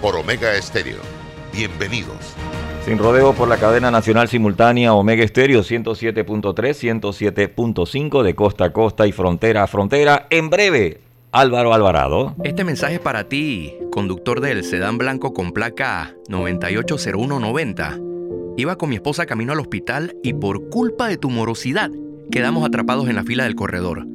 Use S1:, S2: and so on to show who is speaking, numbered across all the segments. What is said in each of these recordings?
S1: por Omega Estéreo. Bienvenidos.
S2: Sin rodeo por la cadena nacional simultánea Omega Estéreo 107.3, 107.5 de costa a costa y frontera a frontera. En breve, Álvaro Alvarado.
S3: Este mensaje para ti, conductor del sedán blanco con placa 980190. Iba con mi esposa camino al hospital y por culpa de tu morosidad quedamos atrapados en la fila del corredor.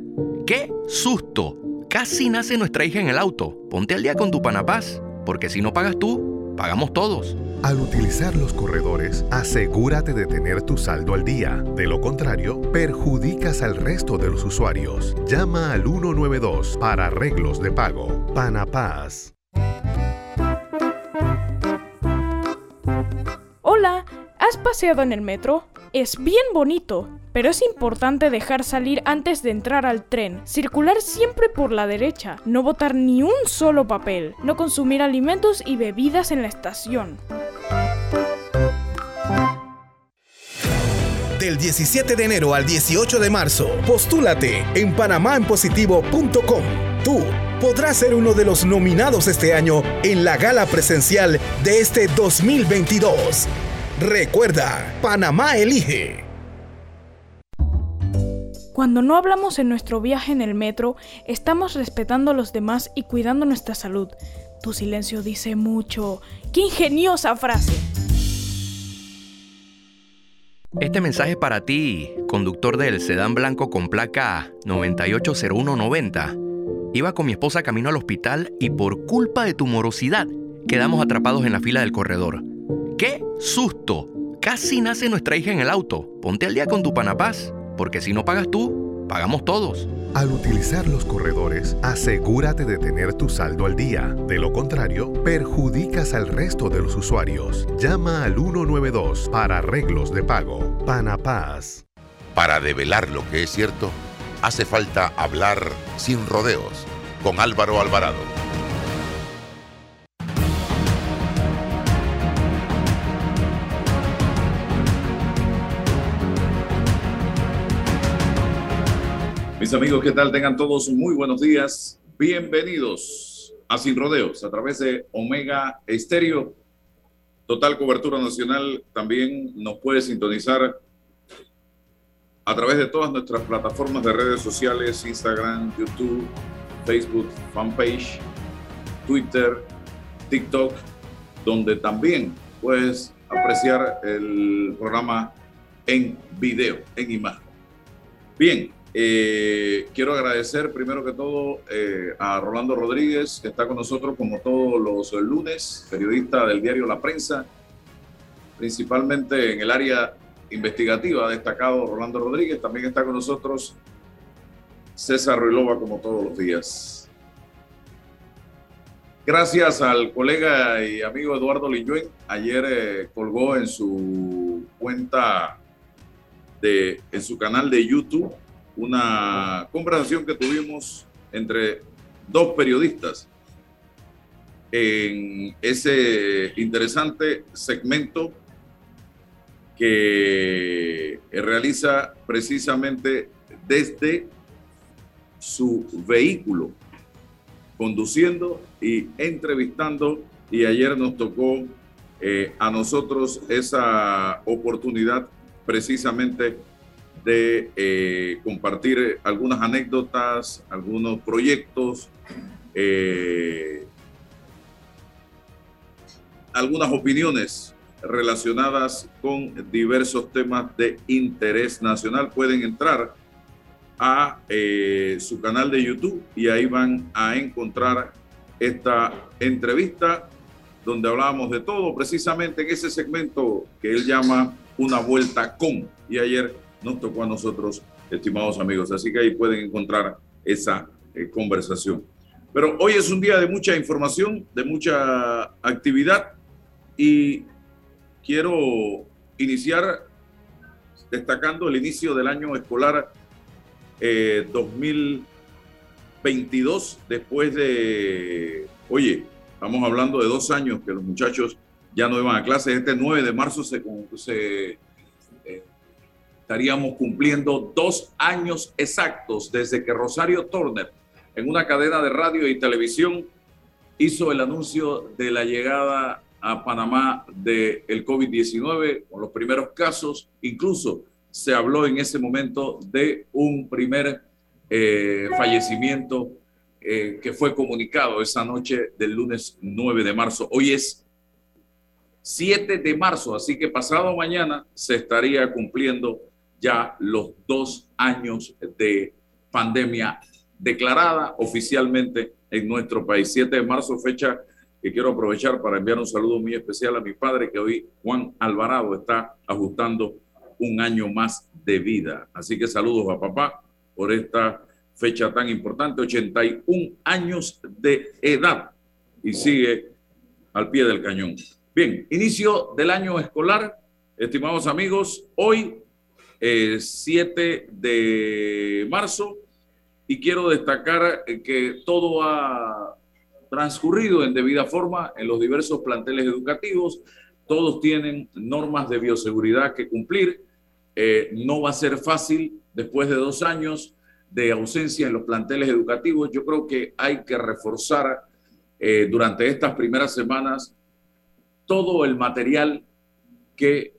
S3: ¡Qué susto! Casi nace nuestra hija en el auto. Ponte al día con tu panapaz, porque si no pagas tú, pagamos todos.
S4: Al utilizar los corredores, asegúrate de tener tu saldo al día. De lo contrario, perjudicas al resto de los usuarios. Llama al 192 para arreglos de pago. Panapaz.
S5: Hola, ¿has paseado en el metro? Es bien bonito, pero es importante dejar salir antes de entrar al tren, circular siempre por la derecha, no botar ni un solo papel, no consumir alimentos y bebidas en la estación.
S6: Del 17 de enero al 18 de marzo, postúlate en panamaenpositivo.com. Tú podrás ser uno de los nominados este año en la gala presencial de este 2022. Recuerda, Panamá elige.
S5: Cuando no hablamos en nuestro viaje en el metro, estamos respetando a los demás y cuidando nuestra salud. Tu silencio dice mucho. ¡Qué ingeniosa frase!
S3: Este mensaje para ti, conductor del sedán blanco con placa 980190. Iba con mi esposa camino al hospital y por culpa de tu morosidad quedamos atrapados en la fila del corredor. ¡Qué susto! Casi nace nuestra hija en el auto. Ponte al día con tu panapaz, porque si no pagas tú, pagamos todos.
S4: Al utilizar los corredores, asegúrate de tener tu saldo al día. De lo contrario, perjudicas al resto de los usuarios. Llama al 192 para arreglos de pago. Panapaz.
S1: Para develar lo que es cierto, hace falta hablar sin rodeos con Álvaro Alvarado.
S7: Amigos, ¿qué tal? Tengan todos muy buenos días. Bienvenidos a Sin Rodeos a través de Omega Estéreo. Total cobertura nacional. También nos puede sintonizar a través de todas nuestras plataformas de redes sociales, Instagram, YouTube, Facebook, fanpage, Twitter, TikTok, donde también puedes apreciar el programa en video, en imagen. Bien, eh, quiero agradecer primero que todo eh, a Rolando Rodríguez, que está con nosotros como todos los lunes, periodista del diario La Prensa, principalmente en el área investigativa, destacado Rolando Rodríguez. También está con nosotros César Ruilova, como todos los días. Gracias al colega y amigo Eduardo Lilluen. Ayer eh, colgó en su cuenta, de, en su canal de YouTube, una conversación que tuvimos entre dos periodistas en ese interesante segmento que realiza precisamente desde su vehículo, conduciendo y entrevistando. Y ayer nos tocó eh, a nosotros esa oportunidad precisamente de eh, compartir algunas anécdotas, algunos proyectos, eh, algunas opiniones relacionadas con diversos temas de interés nacional. Pueden entrar a eh, su canal de YouTube y ahí van a encontrar esta entrevista donde hablábamos de todo, precisamente en ese segmento que él llama una vuelta con. Y ayer nos tocó a nosotros, estimados amigos. Así que ahí pueden encontrar esa eh, conversación. Pero hoy es un día de mucha información, de mucha actividad y quiero iniciar destacando el inicio del año escolar 2022 eh, después de, oye, estamos hablando de dos años que los muchachos ya no iban a clases. Este 9 de marzo se, estaríamos cumpliendo dos años exactos desde que Rosario Turner en una cadena de radio y televisión hizo el anuncio de la llegada a Panamá del el COVID-19 con los primeros casos. Incluso se habló en ese momento de un primer eh, fallecimiento eh, que fue comunicado esa noche del lunes 9 de marzo. Hoy es 7 de marzo, así que pasado mañana se estaría cumpliendo ya los dos años de pandemia declarada oficialmente en nuestro país. 7 de marzo, fecha que quiero aprovechar para enviar un saludo muy especial a mi padre, que hoy Juan Alvarado está ajustando un año más de vida. Así que saludos a papá por esta fecha tan importante, 81 años de edad y sigue al pie del cañón. Bien, inicio del año escolar, estimados amigos, hoy 7 eh, de marzo y quiero destacar eh, que todo ha transcurrido en debida forma en los diversos planteles educativos. Todos tienen normas de bioseguridad que cumplir. Eh, no va a ser fácil después de dos años de ausencia en los planteles educativos. Yo creo que hay que reforzar eh, durante estas primeras semanas todo el material que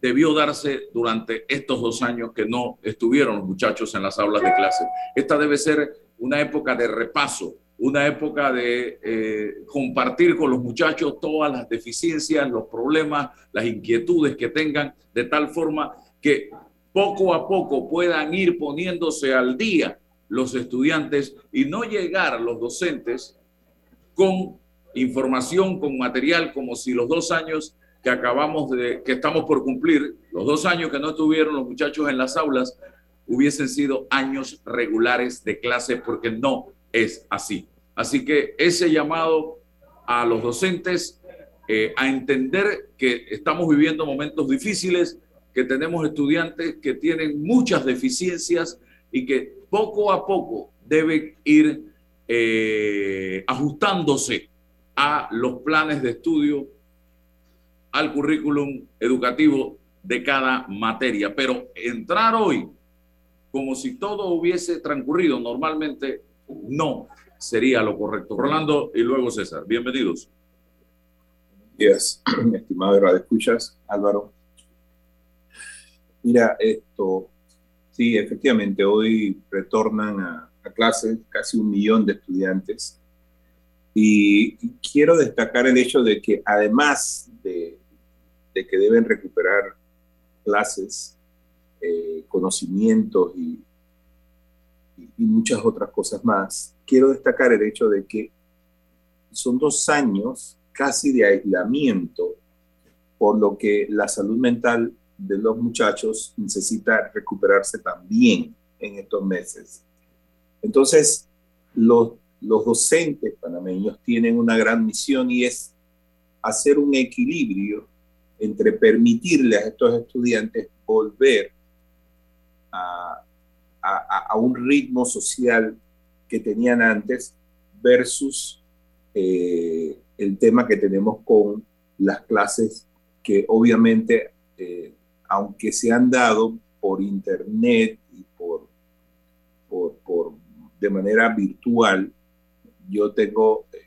S7: debió darse durante estos dos años que no estuvieron los muchachos en las aulas de clase. Esta debe ser una época de repaso, una época de eh, compartir con los muchachos todas las deficiencias, los problemas, las inquietudes que tengan, de tal forma que poco a poco puedan ir poniéndose al día los estudiantes y no llegar los docentes con información, con material, como si los dos años acabamos de, que estamos por cumplir, los dos años que no estuvieron los muchachos en las aulas, hubiesen sido años regulares de clase, porque no es así. Así que ese llamado a los docentes eh, a entender que estamos viviendo momentos difíciles, que tenemos estudiantes que tienen muchas deficiencias y que poco a poco deben ir eh, ajustándose a los planes de estudio al currículum educativo de cada materia. Pero entrar hoy como si todo hubiese transcurrido normalmente, no sería lo correcto. Rolando y luego César, bienvenidos.
S8: Días, estimado Radio Escuchas, Álvaro. Mira, esto, sí, efectivamente, hoy retornan a, a clases casi un millón de estudiantes. Y quiero destacar el hecho de que además de que deben recuperar clases, eh, conocimientos y, y, muchas otras cosas más, quiero destacar el hecho de que son dos años casi de aislamiento, por lo que la salud mental de los muchachos necesita recuperarse también en estos meses. Entonces, los, los docentes panameños tienen una gran misión y es hacer un equilibrio entre permitirle a estos estudiantes volver a, un ritmo social que tenían antes versus eh, el tema que tenemos con las clases que obviamente, eh, aunque se han dado por internet y por, por, de manera virtual, yo tengo eh,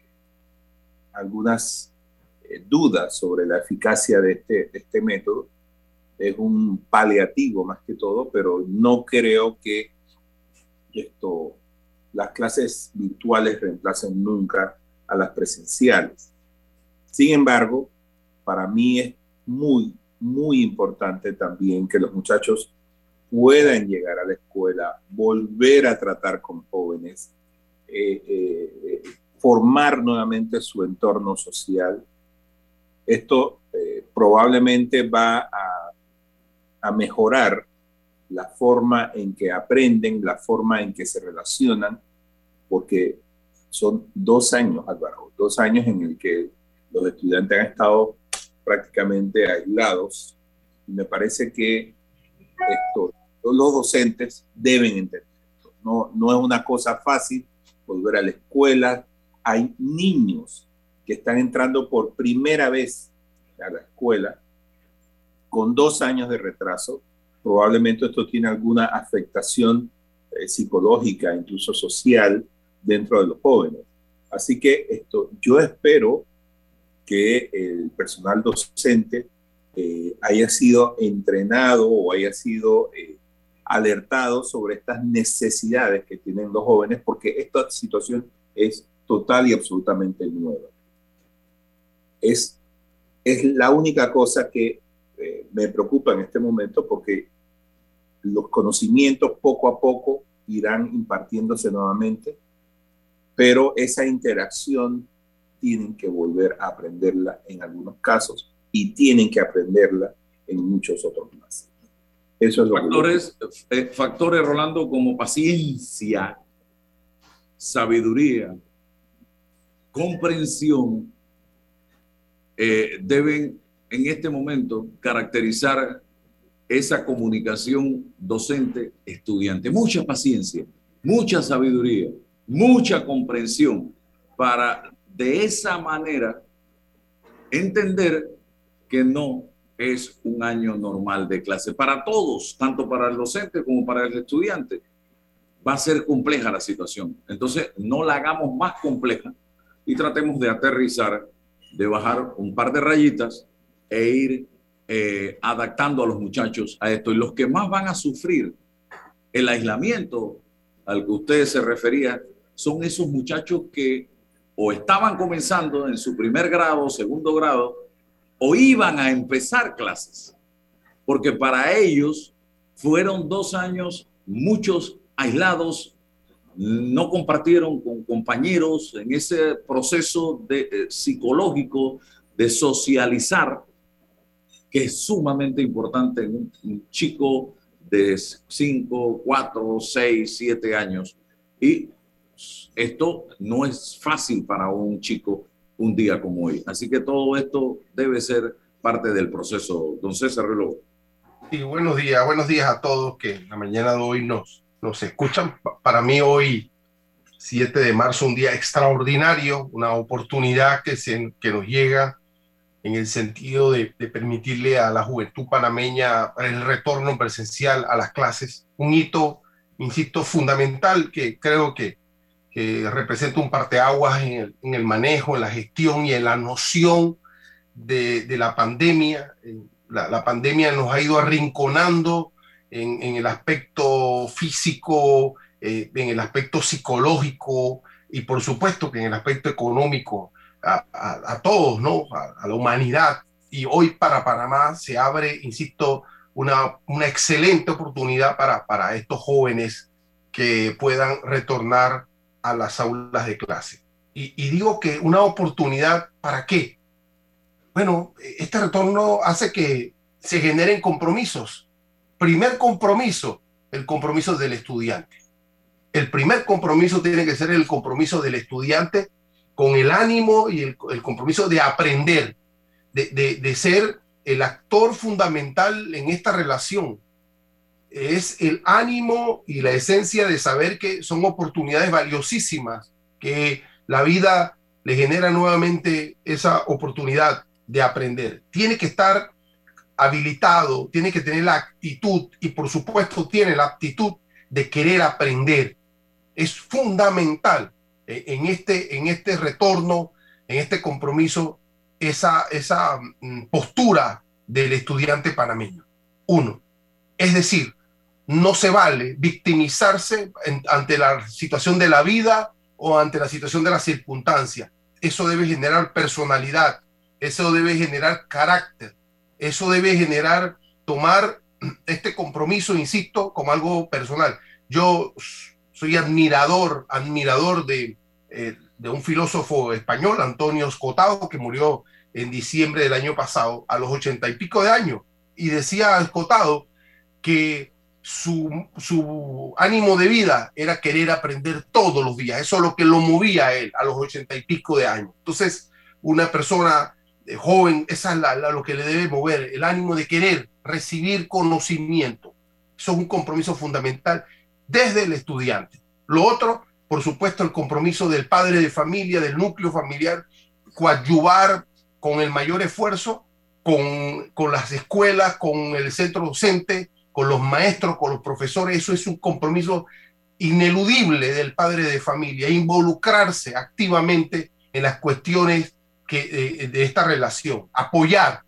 S8: algunas eh, dudas sobre la eficacia de este, este método. Es un paliativo más que todo, pero no creo que esto, las clases virtuales reemplacen nunca a las presenciales. Sin embargo, para mí es muy, muy importante también que los muchachos puedan llegar a la escuela, volver a tratar con jóvenes, eh, eh, formar nuevamente su entorno social esto eh, probablemente va a, mejorar la forma en que aprenden, la forma en que se relacionan, porque son dos años, Álvaro, dos años en el que los estudiantes han estado prácticamente aislados. Y me parece que esto, los docentes deben entender. No, no es una cosa fácil volver a la escuela. Hay niños que están entrando por primera vez a la escuela con dos años de retraso. Probablemente esto tiene alguna afectación eh, psicológica, incluso social, dentro de los jóvenes. Así que esto, yo espero que el personal docente eh, haya sido entrenado o haya sido eh, alertado sobre estas necesidades que tienen los jóvenes, porque esta situación es total y absolutamente nueva. Es, es la única cosa que eh, me preocupa en este momento porque los conocimientos poco a poco irán impartiéndose nuevamente, pero esa interacción tienen que volver a aprenderla en algunos casos y tienen que aprenderla en muchos otros más.
S7: Eso es lo factores, que eh, factores, Rolando, como paciencia, sabiduría, comprensión, eh, deben en este momento caracterizar esa comunicación docente-estudiante. Mucha paciencia, mucha sabiduría, mucha comprensión para de esa manera entender que no es un año normal de clase para todos, tanto para el docente como para el estudiante. Va a ser compleja la situación. Entonces, no la hagamos más compleja y tratemos de aterrizar, de bajar un par de rayitas e ir eh, adaptando a los muchachos a esto. Y los que más van a sufrir el aislamiento al que ustedes se referían son esos muchachos que o estaban comenzando en su primer grado, segundo grado, o iban a empezar clases, porque para ellos fueron dos años, muchos aislados, no compartieron con compañeros en ese proceso de, eh, psicológico de socializar, que es sumamente importante en un, chico de 5, 4, 6, 7 años. Y esto no es fácil para un chico un día como hoy. Así que todo esto debe ser parte del proceso. Don César Reloj.
S9: Sí, buenos días, buenos días a todos que la mañana de hoy nos, nos escuchan. Para mí hoy, 7 de marzo, un día extraordinario, una oportunidad que, se, que nos llega en el sentido de, de permitirle a la juventud panameña el retorno presencial a las clases. Un hito, insisto, fundamental que creo que que representa un parteaguas en el, en el manejo, en la gestión y en la noción de, de la pandemia. La, la, pandemia nos ha ido arrinconando en, en el aspecto físico, eh, en el aspecto psicológico y por supuesto que en el aspecto económico a, a, a todos, ¿no? A, a, la humanidad. Y hoy para Panamá se abre, insisto, una, una excelente oportunidad para, para estos jóvenes que puedan retornar a las aulas de clase. Y, y, digo que una oportunidad, ¿para qué? Bueno, este retorno hace que se generen compromisos. Primer compromiso, el compromiso del estudiante. El primer compromiso tiene que ser el compromiso del estudiante con el ánimo y el, compromiso de aprender, de, de, de ser el actor fundamental en esta relación, es el ánimo y la esencia de saber que son oportunidades valiosísimas, que la vida le genera nuevamente esa oportunidad de aprender. Tiene que estar habilitado, tiene que tener la actitud y por supuesto tiene la actitud de querer aprender. Es fundamental eh, en este, en este retorno, en este compromiso, esa, esa mm, postura del estudiante panameño. Uno, es decir, no se vale victimizarse ante la situación de la vida o ante la situación de la circunstancia. Eso debe generar personalidad, eso debe generar carácter, eso debe generar tomar este compromiso, insisto, como algo personal. Yo soy admirador, admirador de, eh, de un filósofo español, Antonio Escotado, que murió en diciembre del año pasado, a los ochenta y pico de años, y decía Escotado que su, ánimo de vida era querer aprender todos los días. Eso es lo que lo movía a él a los ochenta y pico de años. Entonces, una persona eh, joven, esa es lo que le debe mover, el ánimo de querer recibir conocimiento. Eso es un compromiso fundamental desde el estudiante. Lo otro, por supuesto, el compromiso del padre de familia, del núcleo familiar, coadyuvar con el mayor esfuerzo con, con las escuelas, con el centro docente, con los maestros, con los profesores, eso es un compromiso ineludible del padre de familia, involucrarse activamente en las cuestiones que, de, esta relación, apoyar,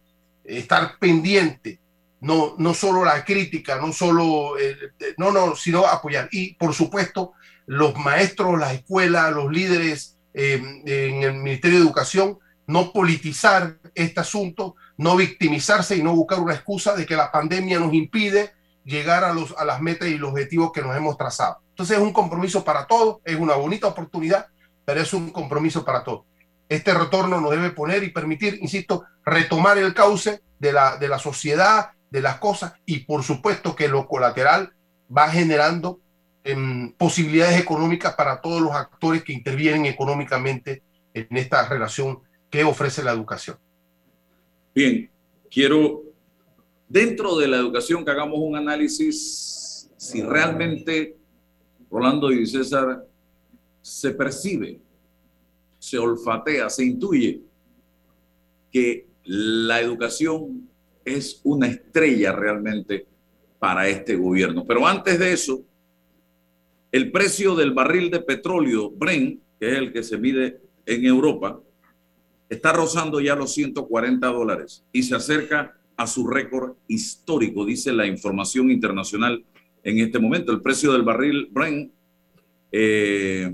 S9: estar pendiente, no, no solo la crítica, no solo, eh, no, no, sino apoyar. Y por supuesto, los maestros, las escuelas, los líderes eh, en el Ministerio de Educación, no politizar este asunto, no victimizarse y no buscar una excusa de que la pandemia nos impide llegar a, los, a las metas y los objetivos que nos hemos trazado. Entonces es un compromiso para todos, es una bonita oportunidad, pero es un compromiso para todos. Este retorno nos debe poner y permitir, insisto, retomar el cauce de la, de la sociedad, de las cosas, y por supuesto que lo colateral va generando em, posibilidades económicas para todos los actores que intervienen económicamente en esta relación que ofrece la educación.
S7: Bien, quiero, dentro de la educación, que hagamos un análisis si realmente, Rolando y César, se percibe, se olfatea, se intuye que la educación es una estrella realmente para este gobierno. Pero antes de eso, el precio del barril de petróleo Brent, que es el que se mide en Europa, está rozando ya los 140 dólares y se acerca a su récord histórico, dice la información internacional en este momento. El precio del barril Brent eh,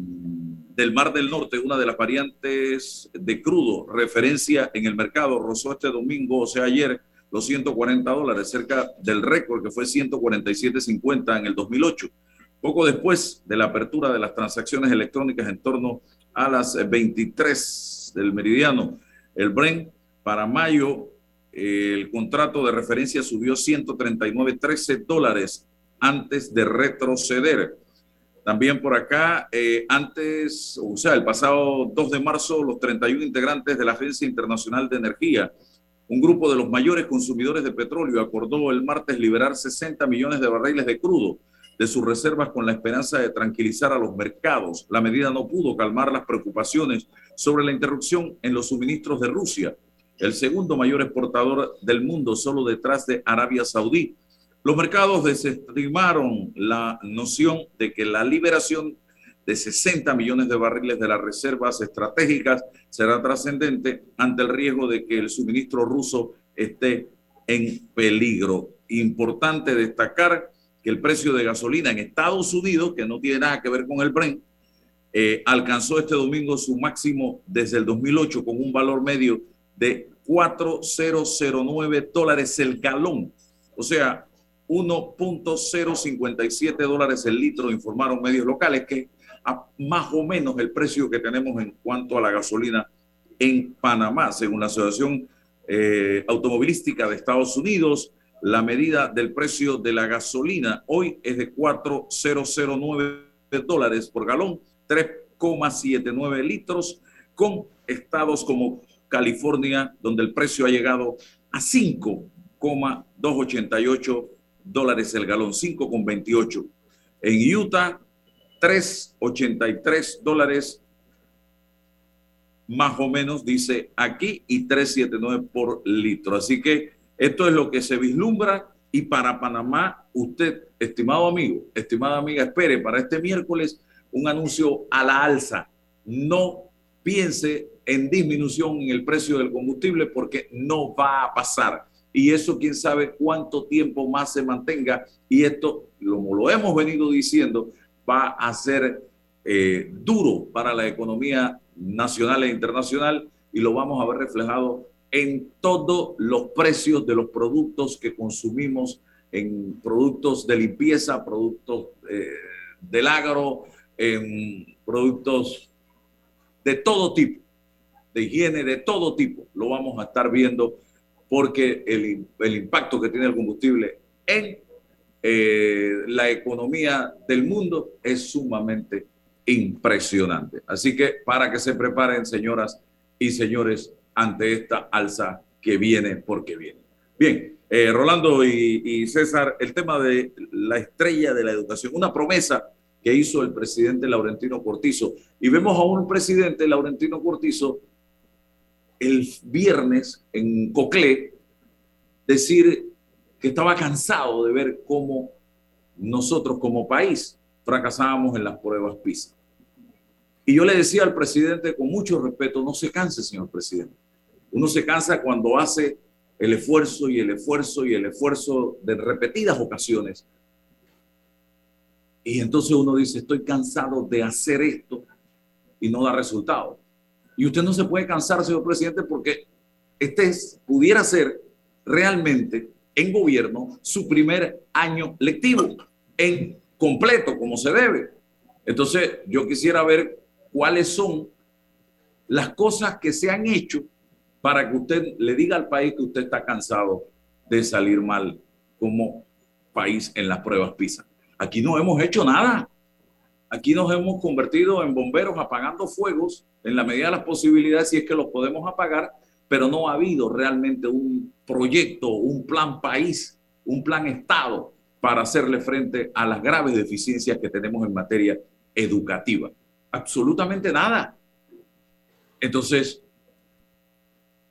S7: del Mar del Norte, una de las variantes de crudo, referencia en el mercado, rozó este domingo, o sea, ayer, los 140 dólares, cerca del récord que fue 147.50 en el 2008. Poco después de la apertura de las transacciones electrónicas en torno a las 23 del meridiano. El Brent para mayo, el contrato de referencia subió 139.13 dólares antes de retroceder. También por acá, eh, antes, o sea, el pasado 2 de marzo, los 31 integrantes de la Agencia Internacional de Energía, un grupo de los mayores consumidores de petróleo, acordó el martes liberar 60 millones de barriles de crudo de sus reservas con la esperanza de tranquilizar a los mercados. La medida no pudo calmar las preocupaciones sobre la interrupción en los suministros de Rusia, el segundo mayor exportador del mundo, solo detrás de Arabia Saudí. Los mercados desestimaron la noción de que la liberación de 60 millones de barriles de las reservas estratégicas será trascendente ante el riesgo de que el suministro ruso esté en peligro. Importante destacar que el precio de gasolina en Estados Unidos, que no tiene nada que ver con el Brent, eh, alcanzó este domingo su máximo desde el 2008 con un valor medio de 4,009 dólares el galón. O sea, 1.057 dólares el litro, informaron medios locales, que a más o menos el precio que tenemos en cuanto a la gasolina en Panamá, según la Asociación eh, Automovilística de Estados Unidos la medida del precio de la gasolina hoy es de 4,009 dólares por galón, 3,79 litros, con estados como California, donde el precio ha llegado a 5,288 dólares el galón, 5,28. En Utah, 3,83 dólares más o menos, dice aquí, y 3,79 por litro. Así que esto es lo que se vislumbra y para Panamá, usted, estimado amigo, estimada amiga, espere para este miércoles un anuncio a la alza. No piense en disminución en el precio del combustible porque no va a pasar. Y eso quién sabe cuánto tiempo más se mantenga. Y esto, como lo hemos venido diciendo, va a ser eh, duro para la economía nacional e internacional y lo vamos a ver reflejado en todos los precios de los productos que consumimos, en productos de limpieza, productos eh, del agro, en productos de todo tipo, de higiene de todo tipo, lo vamos a estar viendo porque el, el impacto que tiene el combustible en eh, la economía del mundo es sumamente impresionante. Así que para que se preparen, señoras y señores, ante esta alza que viene porque viene. Bien, eh, Rolando y, César, el tema de la estrella de la educación, una promesa que hizo el presidente Laurentino Cortizo. Y vemos a un presidente, Laurentino Cortizo, el viernes en Coclé, decir que estaba cansado de ver cómo nosotros como país fracasábamos en las pruebas PISA. Y yo le decía al presidente con mucho respeto, no se canse, señor presidente. Uno se cansa cuando hace el esfuerzo y el esfuerzo y el esfuerzo de repetidas ocasiones. Y entonces uno dice, estoy cansado de hacer esto y no da resultado. Y usted no se puede cansar, señor presidente, porque este pudiera ser realmente en gobierno su primer año lectivo, en completo, como se debe. Entonces, yo quisiera ver cuáles son las cosas que se han hecho para que usted le diga al país que usted está cansado de salir mal como país en las pruebas PISA. Aquí no hemos hecho nada. Aquí nos hemos convertido en bomberos apagando fuegos en la medida de las posibilidades, si es que los podemos apagar, pero no ha habido realmente un proyecto, un plan país, un plan Estado para hacerle frente a las graves deficiencias que tenemos en materia educativa. Absolutamente nada. Entonces,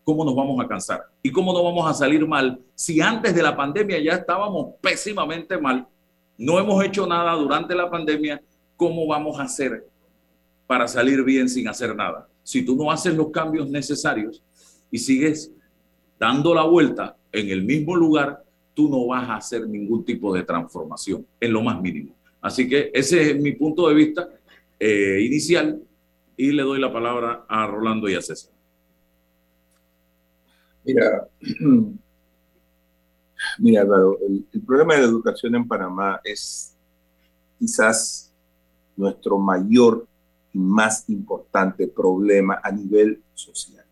S7: ¿cómo nos vamos a cansar? ¿Y cómo no vamos a salir mal si antes de la pandemia ya estábamos pésimamente mal? No hemos hecho nada durante la pandemia. ¿Cómo vamos a hacer para salir bien sin hacer nada? Si tú no haces los cambios necesarios, y sigues dando la vuelta en el mismo lugar, tú no vas a hacer ningún tipo de transformación, en lo más mínimo. Así que ese es mi punto de vista eh, inicial y le doy la palabra a Rolando y a César.
S8: Mira, mira Álvaro, el, el problema de la educación en Panamá es quizás nuestro mayor y más importante problema a nivel social.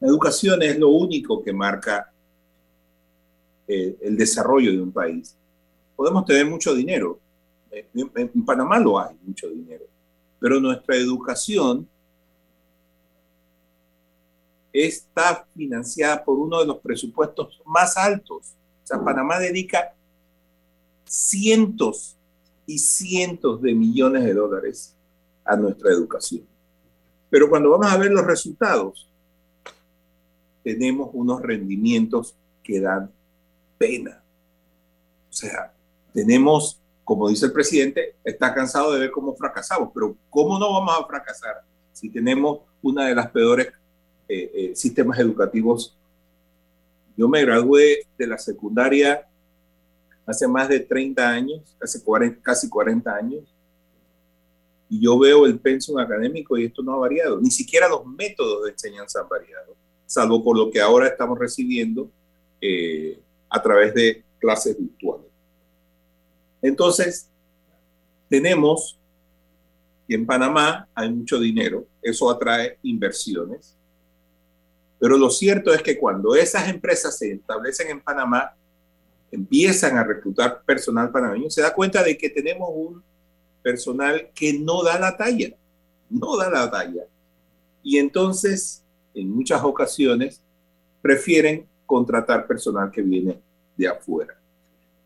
S8: La educación es lo único que marca eh, el desarrollo de un país. Podemos tener mucho dinero. En, en Panamá lo hay, mucho dinero. Pero nuestra educación está financiada por uno de los presupuestos más altos. O sea, Panamá dedica cientos y cientos de millones de dólares a nuestra educación. Pero cuando vamos a ver los resultados, tenemos unos rendimientos que dan pena. O sea, tenemos, como dice el presidente, está cansado de ver cómo fracasamos, pero ¿cómo no vamos a fracasar si tenemos una de las peores eh, eh, sistemas educativos? Yo me gradué de la secundaria hace más de 30 años, hace 40, casi 40 años, y yo veo el pensum académico y esto no ha variado, ni siquiera los métodos de enseñanza han variado salvo por lo que ahora estamos recibiendo eh, a través de clases virtuales. Entonces, tenemos que en Panamá hay mucho dinero, eso atrae inversiones, pero lo cierto es que cuando esas empresas se establecen en Panamá, empiezan a reclutar personal panameño, se da cuenta de que tenemos un personal que no da la talla, no da la talla. Y entonces en muchas ocasiones prefieren contratar personal que viene de afuera.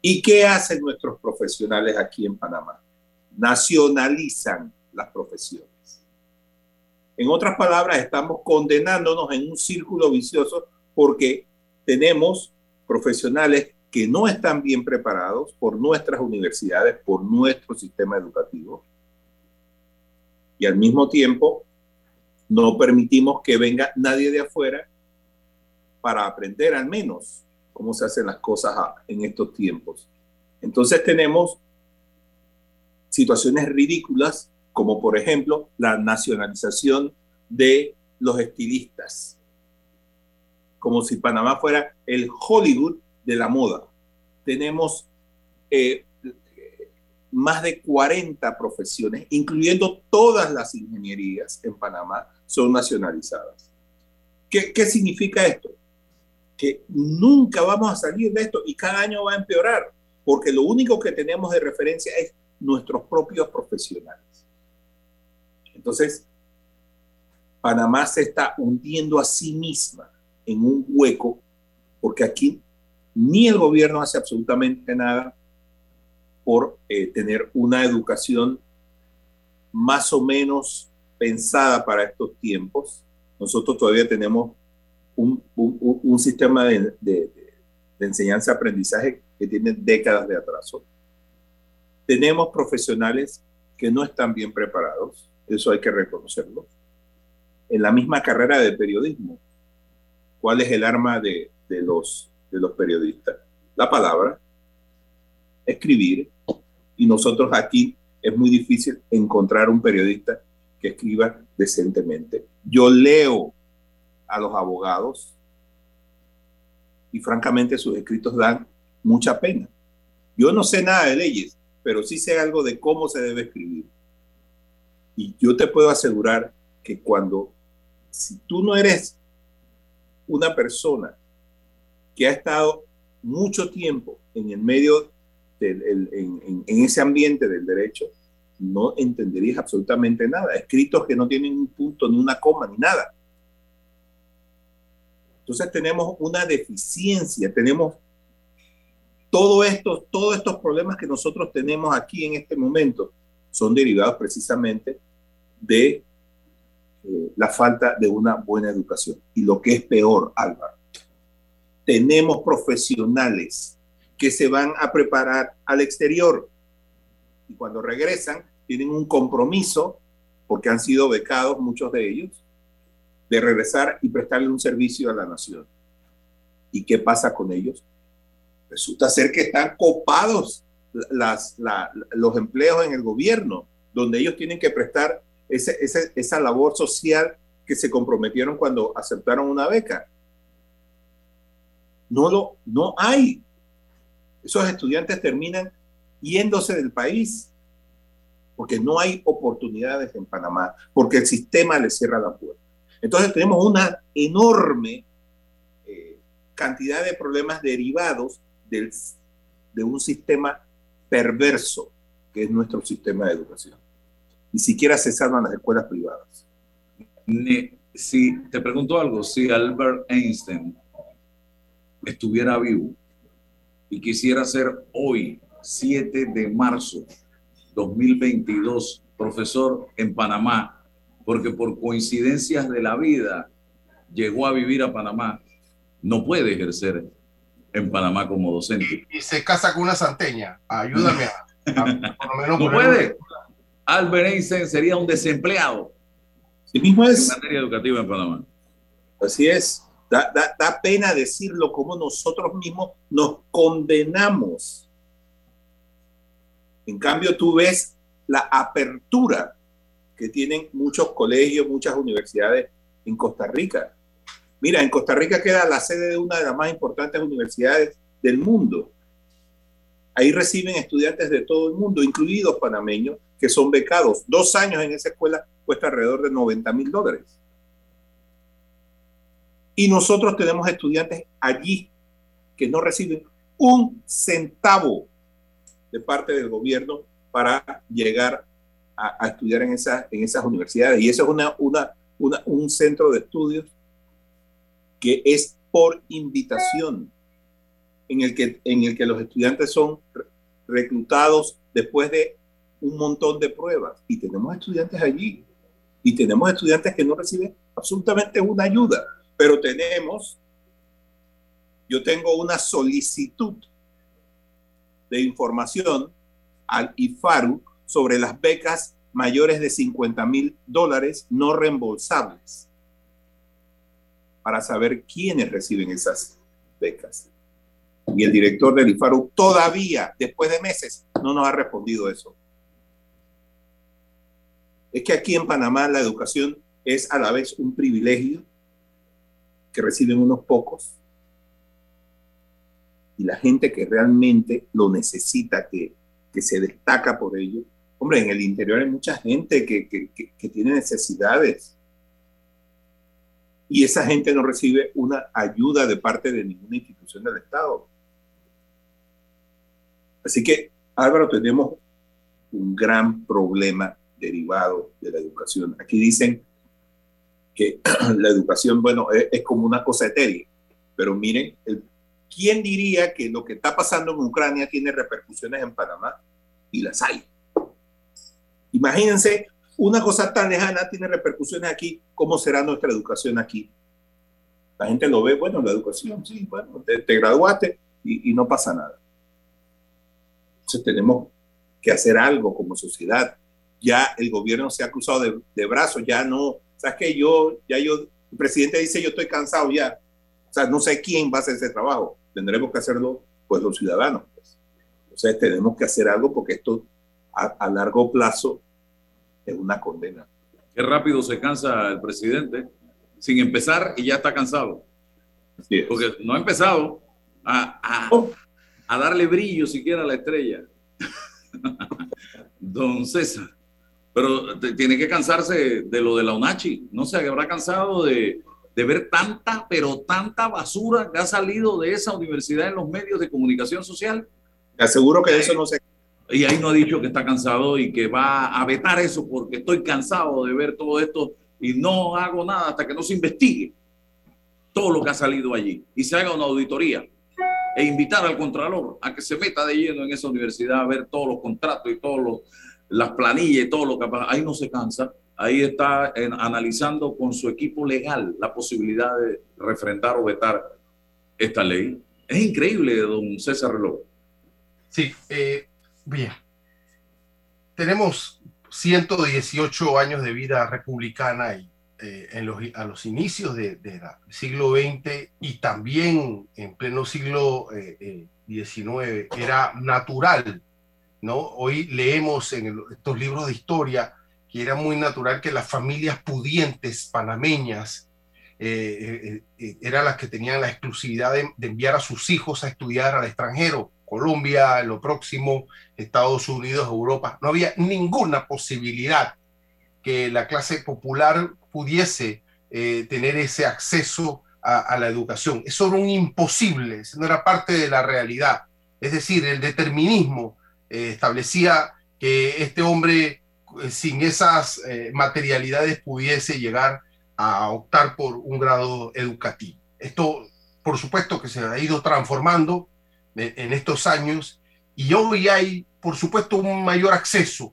S8: ¿Y qué hacen nuestros profesionales aquí en Panamá? Nacionalizan las profesiones. En otras palabras, estamos condenándonos en un círculo vicioso porque tenemos profesionales que no están bien preparados por nuestras universidades, por nuestro sistema educativo. Y al mismo tiempo no permitimos que venga nadie de afuera para aprender al menos cómo se hacen las cosas en estos tiempos. Entonces tenemos situaciones ridículas como por ejemplo la nacionalización de los estilistas, como si Panamá fuera el Hollywood de la moda. Tenemos eh, más de 40 profesiones, incluyendo todas las ingenierías en Panamá, son nacionalizadas. ¿Qué, ¿Qué, significa esto? Que nunca vamos a salir de esto y cada año va a empeorar, porque lo único que tenemos de referencia es nuestros propios profesionales. Entonces, Panamá se está hundiendo a sí misma en un hueco, porque aquí ni el gobierno hace absolutamente nada por eh, tener una educación más o menos pensada para estos tiempos. Nosotros todavía tenemos un, un, sistema de, de, de enseñanza-aprendizaje que tiene décadas de atraso. Tenemos profesionales que no están bien preparados, eso hay que reconocerlo. En la misma carrera de periodismo, ¿cuál es el arma de, de los, de los periodistas? La palabra, escribir, y nosotros aquí es muy difícil encontrar un periodista que escriba decentemente. Yo leo a los abogados y francamente sus escritos dan mucha pena. Yo no sé nada de leyes, pero sí sé algo de cómo se debe escribir. Y yo te puedo asegurar que cuando, si tú no eres una persona que ha estado mucho tiempo en el medio, en ese ambiente del derecho, no entenderías absolutamente nada. Escritos que no tienen un punto, ni una coma, ni nada. Entonces tenemos una deficiencia, tenemos todo esto, todos estos problemas que nosotros tenemos aquí en este momento son derivados precisamente de eh, la falta de una buena educación. Y lo que es peor, Álvaro, tenemos profesionales que se van a preparar al exterior y cuando regresan tienen un compromiso, porque han sido becados muchos de ellos, de regresar y prestarle un servicio a la nación. ¿Y qué pasa con ellos? Resulta ser que están copados los empleos en el gobierno, donde ellos tienen que prestar esa labor social que se comprometieron cuando aceptaron una beca. No, lo, no hay. Esos estudiantes terminan yéndose del país porque no hay oportunidades en Panamá, porque el sistema les cierra la puerta. Entonces tenemos una enorme eh, cantidad de problemas derivados del, de un sistema perverso que es nuestro sistema de educación. Ni siquiera se salvan las escuelas privadas.
S7: si te pregunto algo, si Albert Einstein estuviera vivo y quisiera ser hoy, 7 de marzo, 2022, profesor en Panamá, porque por coincidencias de la vida llegó a vivir a Panamá, no puede ejercer en Panamá como docente.
S9: Y, se casa con una santeña. Ayúdame a...
S7: no puede. Albert Einstein sería un desempleado.
S8: Sí mismo es.
S7: En materia educativa en Panamá.
S8: Así es. Da, da, da, pena decirlo como nosotros mismos nos condenamos en cambio, tú ves la apertura que tienen muchos colegios, muchas universidades en Costa Rica. Mira, en Costa Rica queda la sede de una de las más importantes universidades del mundo. Ahí reciben estudiantes de todo el mundo, incluidos panameños, que son becados. Dos años en esa escuela cuesta alrededor de 90 mil dólares. Y nosotros tenemos estudiantes allí que no reciben un centavo de parte del gobierno para llegar a, estudiar en, esa, en esas universidades. Y eso es una, una, una, un centro de estudios que es por invitación, en el que, en el que los estudiantes son reclutados después de un montón de pruebas. Y tenemos estudiantes allí. Y tenemos estudiantes que no reciben absolutamente una ayuda. Pero tenemos, yo tengo una solicitud de información al IFARU sobre las becas mayores de 50 mil dólares no reembolsables para saber quiénes reciben esas becas. Y el director del IFARU todavía, después de meses, no nos ha respondido eso. Es que aquí en Panamá la educación es a la vez un privilegio que reciben unos pocos y la gente que realmente lo necesita, que, que se destaca por ello. Hombre, en el interior hay mucha gente que, que, que, tiene necesidades y esa gente no recibe una ayuda de parte de ninguna institución del Estado. Así que, Álvaro, tenemos un gran problema derivado de la educación. Aquí dicen que la educación, bueno, es, como una cosa etérea, pero miren, ¿quién diría que lo que está pasando en Ucrania tiene repercusiones en Panamá? Y las hay. Imagínense, una cosa tan lejana tiene repercusiones aquí, ¿cómo será nuestra educación aquí? La gente lo ve, bueno, la educación, sí, bueno, te, graduaste y, y no pasa nada. Entonces tenemos que hacer algo como sociedad. Ya el gobierno se ha cruzado de, brazos, ya no, sabes que yo, ya yo, el presidente dice yo estoy cansado ya. O sea, no sé quién va a hacer ese trabajo. Tendremos que hacerlo, pues, los ciudadanos. Pues. Entonces tenemos que hacer algo porque esto a, largo plazo es una condena.
S7: Qué rápido se cansa el presidente sin empezar y ya está cansado. Porque no ha empezado a, a, oh. a darle brillo siquiera a la estrella. Don César. Pero tiene que cansarse de lo de la UNACHI. No sé, habrá cansado de, ver tanta, pero tanta basura que ha salido de esa universidad en los medios de comunicación social.
S8: Te aseguro que eso no se...
S7: Y ahí no ha dicho que está cansado y que va a vetar eso porque estoy cansado de ver todo esto y no hago nada hasta que no se investigue todo lo que ha salido allí y se haga una auditoría e invitar al Contralor a que se meta de lleno en esa universidad a ver todos los contratos y todas las planillas y todo lo que. Ahí no se cansa, ahí está analizando con su equipo legal la posibilidad de refrendar o vetar esta ley. Es increíble, don César Reloj.
S9: Sí, eh, bien. Tenemos 118 años de vida republicana y eh, en los, a los inicios del de, siglo XX y también en pleno siglo XIX eh, eh, era natural, ¿no? Hoy leemos en estos libros de historia que era muy natural que las familias pudientes panameñas eran las que tenían la exclusividad de, de enviar a sus hijos a estudiar al extranjero, Colombia, lo próximo, Estados Unidos, Europa. No había ninguna posibilidad que la clase popular pudiese eh, tener ese acceso a, la educación. Eso era un imposible, eso no era parte de la realidad. Es decir, el determinismo eh, establecía que este hombre eh, sin esas materialidades pudiese llegar a optar por un grado educativo. Esto, por supuesto, que se ha ido transformando en estos años y hoy hay, por supuesto, un mayor acceso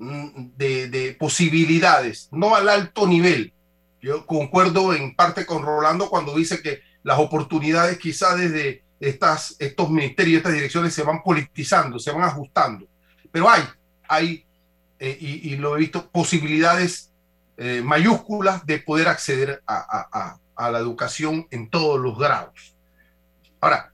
S9: Mm, de, posibilidades, no al alto nivel. Yo concuerdo en parte con Rolando cuando dice que las oportunidades quizás desde estas, estos ministerios, estas direcciones se van politizando, se van ajustando. Pero hay, hay, eh, y, lo he visto, posibilidades eh, mayúsculas de poder acceder a, a la educación en todos los grados. Ahora,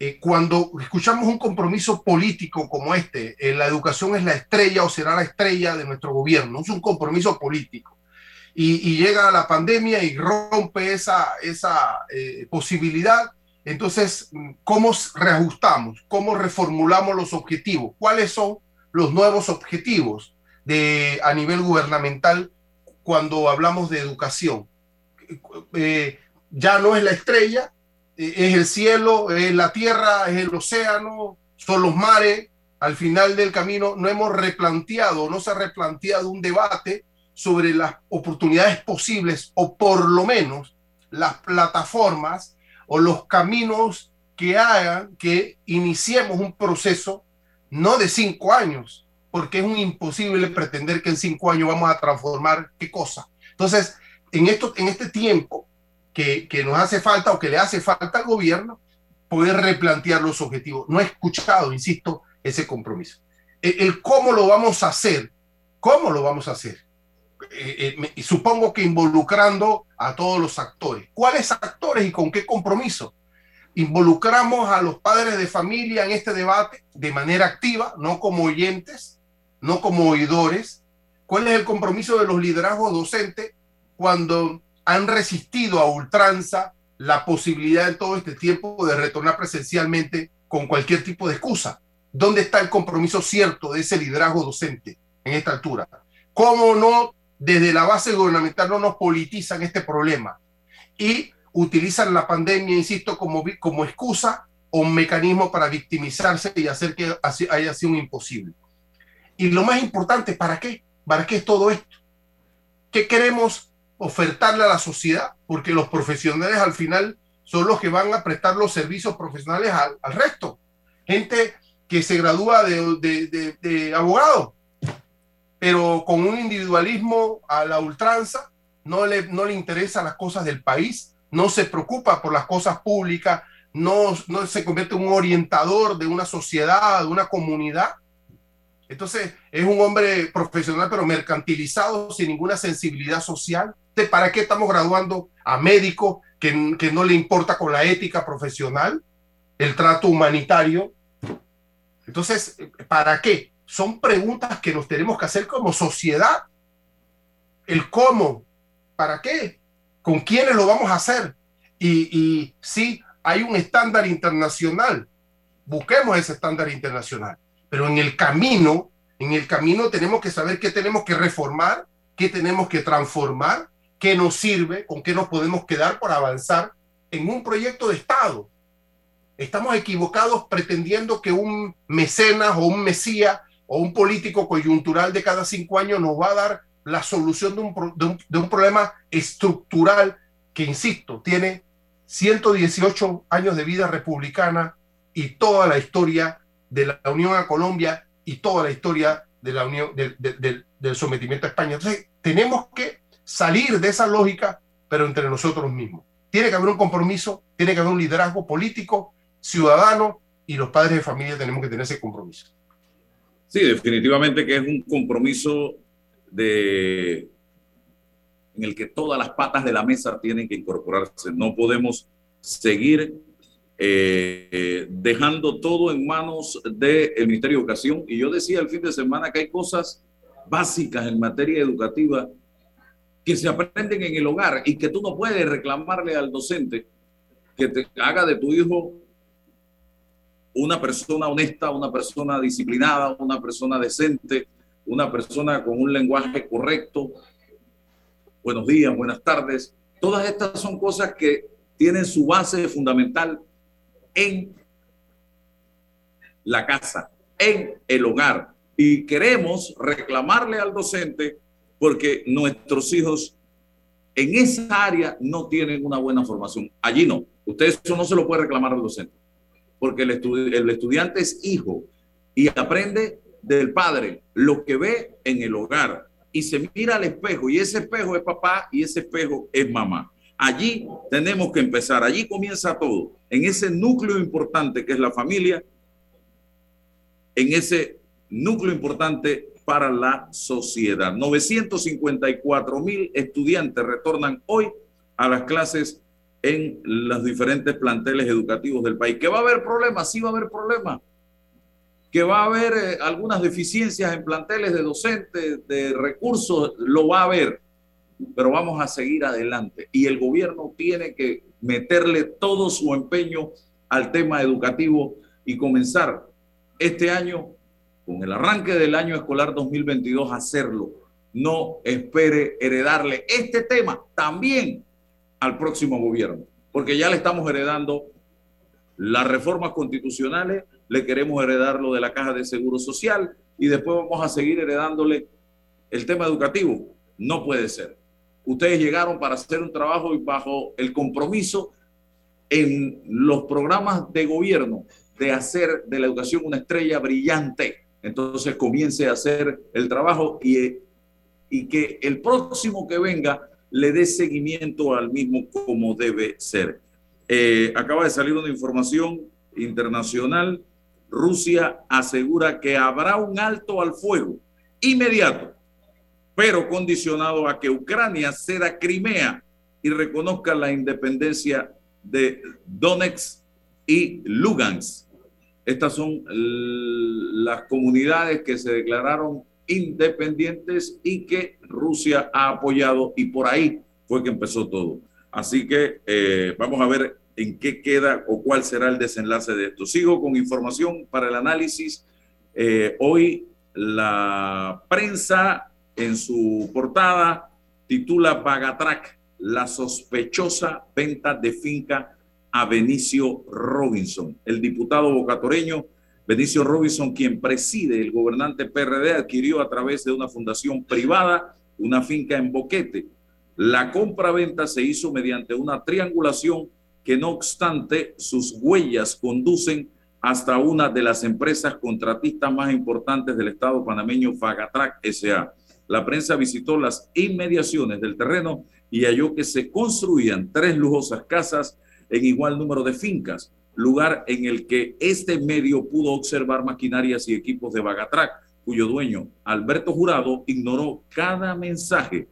S9: eh, cuando escuchamos un compromiso político como este, eh, la educación es la estrella o será la estrella de nuestro gobierno, es un compromiso político. Y, llega la pandemia y rompe esa, esa eh, posibilidad. Entonces, ¿cómo reajustamos? ¿Cómo reformulamos los objetivos? ¿Cuáles son los nuevos objetivos a nivel gubernamental cuando hablamos de educación? ya no es la estrella, es el cielo, es la tierra, es el océano, son los mares. Al final del camino no hemos replanteado, no se ha replanteado un debate sobre las oportunidades posibles o por lo menos las plataformas o los caminos que hagan que iniciemos un proceso no de cinco años, porque es un imposible pretender que en cinco años vamos a transformar qué cosa. Entonces, en, esto, en este tiempo que, nos hace falta o que le hace falta al gobierno poder replantear los objetivos. No he escuchado, insisto, ese compromiso. El, cómo lo vamos a hacer, cómo lo vamos a hacer. Eh, eh, supongo que involucrando a todos los actores. ¿Cuáles actores y con qué compromiso? Involucramos a los padres de familia en este debate de manera activa, no como oyentes, no como oidores. ¿Cuál es el compromiso de los liderazgos docentes cuando han resistido a ultranza la posibilidad en todo este tiempo de retornar presencialmente con cualquier tipo de excusa. ¿Dónde está el compromiso cierto de ese liderazgo docente en esta altura? ¿Cómo no desde la base gubernamental no nos politizan este problema y utilizan la pandemia, insisto, como, como excusa o un mecanismo para victimizarse y hacer que haya sido imposible. Y lo más importante, ¿para qué? ¿Para qué es todo esto? ¿Qué queremos ofertarle a la sociedad? Porque los profesionales al final son los que van a prestar los servicios profesionales al, resto. Gente que se gradúa de abogado, pero con un individualismo a la ultranza, no le, no le interesan las cosas del país, no se preocupa por las cosas públicas, no, no se convierte en un orientador de una sociedad, de una comunidad. Entonces es un hombre profesional pero mercantilizado, sin ninguna sensibilidad social. ¿Para qué estamos graduando a médicos que, que no le importa con la ética profesional, el trato humanitario? Entonces, ¿para qué? Son preguntas que nos tenemos que hacer como sociedad. El cómo, ¿para qué? ¿Con quiénes lo vamos a hacer? Y, y sí, hay un estándar internacional. Busquemos ese estándar internacional. Pero en el camino, en el camino tenemos que saber qué tenemos que reformar, qué tenemos que transformar, qué nos sirve, con qué nos podemos quedar por avanzar en un proyecto de Estado. Estamos equivocados pretendiendo que un mecenas o un mesía o un político coyuntural de cada cinco años nos va a dar la solución de un, problema estructural que, insisto, tiene 118 años de vida republicana y toda la historia de la Unión a Colombia y toda la historia de la Unión del sometimiento a España. Entonces, tenemos que salir de esa lógica, pero entre nosotros mismos. Tiene que haber un compromiso, tiene que haber un liderazgo político, ciudadano, y los padres de familia tenemos que tener ese compromiso.
S7: Sí, definitivamente que es un compromiso de en el que todas las patas de la mesa tienen que incorporarse. No podemos seguir eh, dejando todo en manos del Ministerio de Educación. Y yo decía el fin de semana que hay cosas básicas en materia educativa que se aprenden en el hogar y que tú no puedes reclamarle al docente que te haga de tu hijo una persona honesta, una persona disciplinada, una persona decente, una persona con un lenguaje correcto. Buenos días, buenas tardes. Todas estas son cosas que tienen su base fundamental en la casa, en el hogar. Y queremos reclamarle al docente porque nuestros hijos en esa área no tienen una buena formación. Allí no. Usted eso no se lo puede reclamar al docente porque el, estudiante es hijo y aprende del padre lo que ve en el hogar y se mira al espejo y ese espejo es papá y ese espejo es mamá. Allí tenemos que empezar, allí comienza todo, en ese núcleo importante que es la familia, en ese núcleo importante para la sociedad. 954 mil estudiantes retornan hoy a las clases en los diferentes planteles educativos del país. ¿Que va a haber problemas? Sí va a haber problemas. ¿Que va a haber eh, algunas deficiencias en planteles de docentes, de recursos? Lo va a haber, pero vamos a seguir adelante. Y el gobierno tiene que meterle todo su empeño al tema educativo y comenzar este año, con el arranque del año escolar 2022, a hacerlo. No espere heredarle este tema también al próximo gobierno, porque ya le estamos heredando las reformas constitucionales, le queremos heredar lo de la caja de seguro social y después vamos a seguir heredándole el tema educativo. No puede ser. Ustedes llegaron para hacer un trabajo y bajo el compromiso en los programas de gobierno de hacer de la educación una estrella brillante. Entonces comience a hacer el trabajo y, y que el próximo que venga le dé seguimiento al mismo como debe ser. Eh, acaba de salir una información internacional. Rusia asegura que habrá un alto al fuego inmediato, pero condicionado a que Ucrania ceda Crimea y reconozca la independencia de Donetsk y Lugansk. Estas son las comunidades que se declararon independientes y que Rusia ha apoyado y por ahí fue que empezó todo. Así que eh, vamos a ver en qué queda o cuál será el desenlace de esto. Sigo con información para el análisis. Eh, hoy la prensa en su portada titula Bagatrac, la sospechosa venta de finca a Benicio Robinson, el diputado bocatoreño Benicio Robinson, quien preside el gobernante PRD, adquirió a través de una fundación privada una finca en Boquete. La compra-venta se hizo mediante una triangulación que no obstante sus huellas conducen hasta una de las empresas contratistas más importantes del Estado panameño, Fagatrac SA. La prensa visitó las inmediaciones del terreno y halló que se construían tres lujosas casas en igual número de fincas, lugar en el que este medio pudo observar maquinarias y equipos de Bagatrac, cuyo dueño, Alberto Jurado, ignoró cada mensaje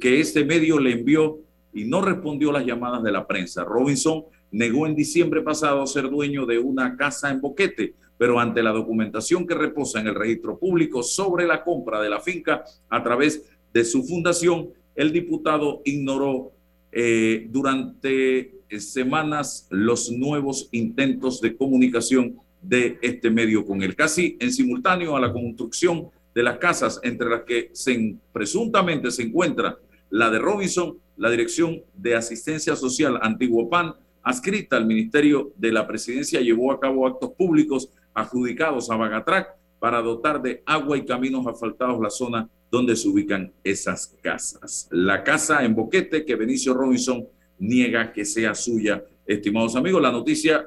S7: que este medio le envió y no respondió las llamadas de la prensa. Robinson negó en diciembre pasado ser dueño de una casa en Boquete, pero ante la documentación que reposa en el registro público sobre la compra de la finca a través de su fundación, el diputado ignoró eh, durante semanas los nuevos intentos de comunicación de este medio con él, casi en simultáneo a la construcción de las casas entre las que se, presuntamente se encuentra la de Robinson, la Dirección de Asistencia Social Antiguo PAN, adscrita al Ministerio de la Presidencia, llevó a cabo actos públicos adjudicados a Bagatrac para dotar de agua y caminos asfaltados la zona donde se ubican esas casas. La casa en Boquete que Benicio Robinson niega que sea suya. Estimados amigos, la noticia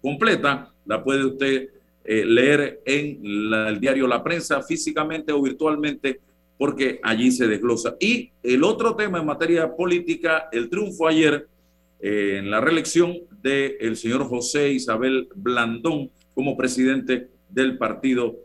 S7: completa la puede usted eh, leer en el diario La Prensa físicamente o virtualmente porque allí se desglosa. Y el otro tema en materia política, el triunfo ayer eh, en la reelección del el señor José Isabel Blandón como presidente del partido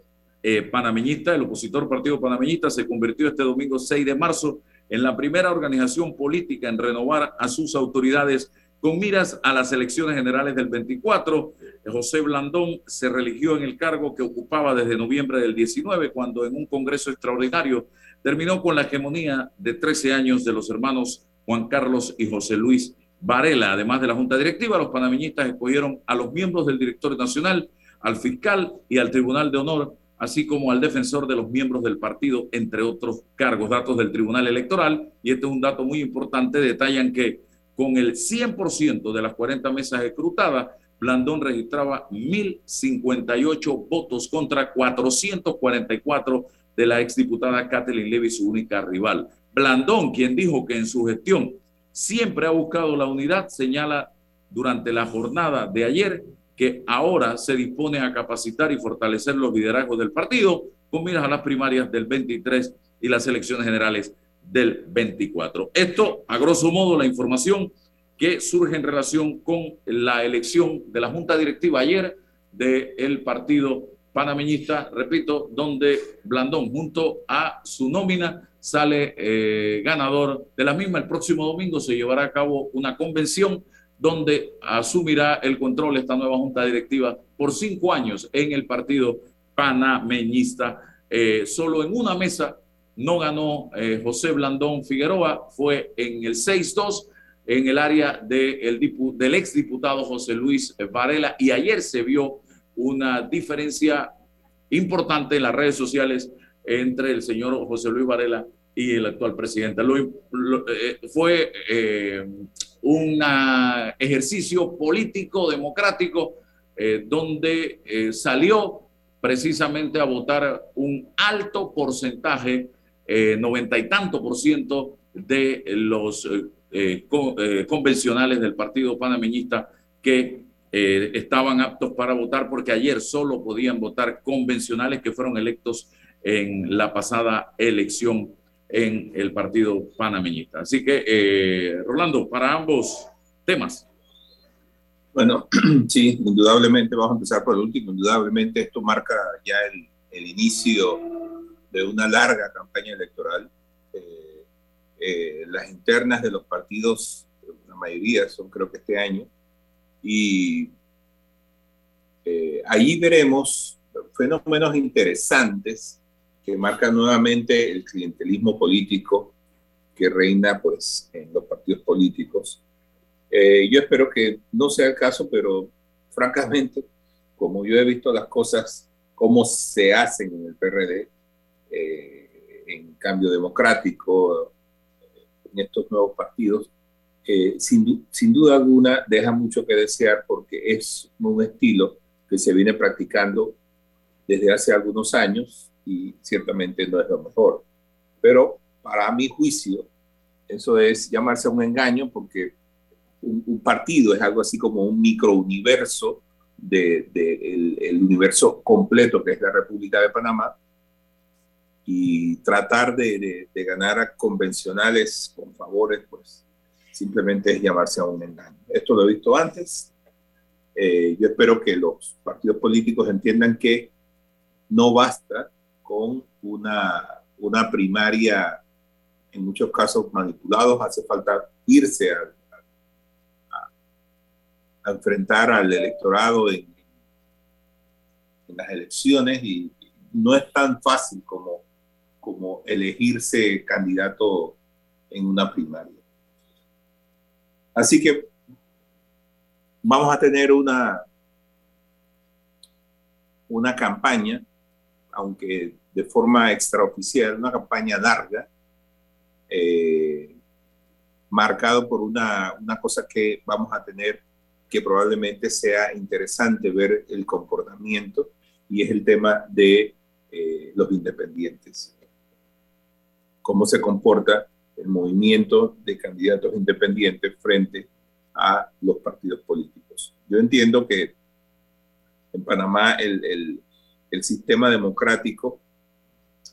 S7: eh, panameñista. El opositor partido panameñista se convirtió este domingo 6 de marzo en la primera organización política en renovar a sus autoridades con miras a las elecciones generales del 24. José Blandón se religió en el cargo que ocupaba desde noviembre del 19, cuando en un congreso extraordinario terminó con la hegemonía de 13 años de los hermanos Juan Carlos y José Luis Varela. Además de la Junta Directiva, los panameñistas escogieron a los miembros del directorio nacional, al fiscal y al Tribunal de Honor así como al defensor de los miembros del partido, entre otros cargos. Datos del Tribunal Electoral, y este es un dato muy importante, detallan que con el 100% de las 40 mesas escrutadas, Blandón registraba 1.058 votos contra 444 de la exdiputada Kathleen Levy, su única rival. Blandón, quien dijo que en su gestión siempre ha buscado la unidad, señala durante la jornada de ayer que ahora se dispone a capacitar y fortalecer los liderazgos del partido con miras a las primarias del 23 y las elecciones generales del 24. Esto, a grosso modo, la información que surge en relación con la elección de la Junta Directiva ayer del partido panameñista, repito, donde Blandón, junto a su nómina, sale eh, ganador de la misma. El próximo domingo se llevará a cabo una convención donde asumirá el control esta nueva junta directiva por cinco años en el partido panameñista. Eh, solo en una mesa no ganó eh, José Blandón Figueroa, fue en el 6-2 en el área de el del exdiputado José Luis Varela y ayer se vio una diferencia importante en las redes sociales entre el señor José Luis Varela y el actual presidente. Eh, fue un ejercicio político, democrático, eh, donde eh, salió precisamente a votar un alto porcentaje, eh, noventa y tanto por ciento de los convencionales del Partido Panameñista que estaban aptos para votar, porque ayer solo podían votar convencionales que fueron electos en la pasada elección en el partido panameñista. Así que, eh, Rolando, para ambos temas.
S8: Bueno, sí, indudablemente, vamos a empezar por el último, indudablemente esto marca ya el, inicio de una larga campaña electoral. Eh, eh, las internas de los partidos, la mayoría son creo que este año, y ahí veremos fenómenos interesantes que marca nuevamente el clientelismo político que reina pues, en los partidos políticos. Eh, yo espero que no sea el caso, pero francamente, como yo he visto las cosas, cómo se hacen en el PRD, eh, en cambio democrático, en estos nuevos partidos, eh, sin, sin, duda alguna deja mucho que desear porque es un estilo que se viene practicando desde hace algunos años y ciertamente no es lo mejor. Pero para mi juicio, eso es llamarse a un engaño porque un, partido es algo así como un microuniverso del de, el universo completo que es la República de Panamá y tratar de, de, ganar a convencionales con favores, pues simplemente es llamarse a un engaño. Esto lo he visto antes. Eh, yo espero que los partidos políticos entiendan que no basta con una, una primaria, en muchos casos manipulados, hace falta irse a, enfrentar al electorado en, en las elecciones y no es tan fácil como como elegirse candidato en una primaria. Así que vamos a tener una, una campaña, aunque de forma extraoficial, una campaña larga, eh, marcado por una, una cosa que vamos a tener que probablemente sea interesante ver el comportamiento y es el tema de eh, los independientes cómo se comporta el movimiento de candidatos independientes frente a los partidos políticos. Yo entiendo que en Panamá el, el, sistema democrático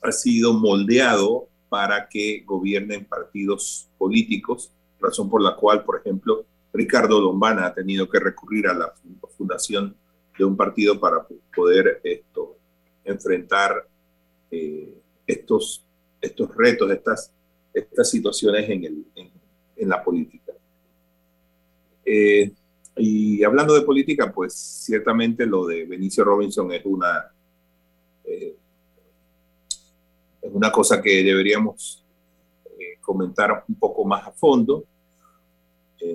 S8: ha sido moldeado para que gobiernen partidos políticos, razón por la cual, por ejemplo, Ricardo Lombana ha tenido que recurrir a la fundación de un partido para poder esto, enfrentar eh, estos estos retos, estas, estas situaciones en, el, en, la política. Eh, y hablando de política, pues ciertamente lo de Benicio Robinson es una, eh, es una cosa que deberíamos eh, comentar un poco más a fondo.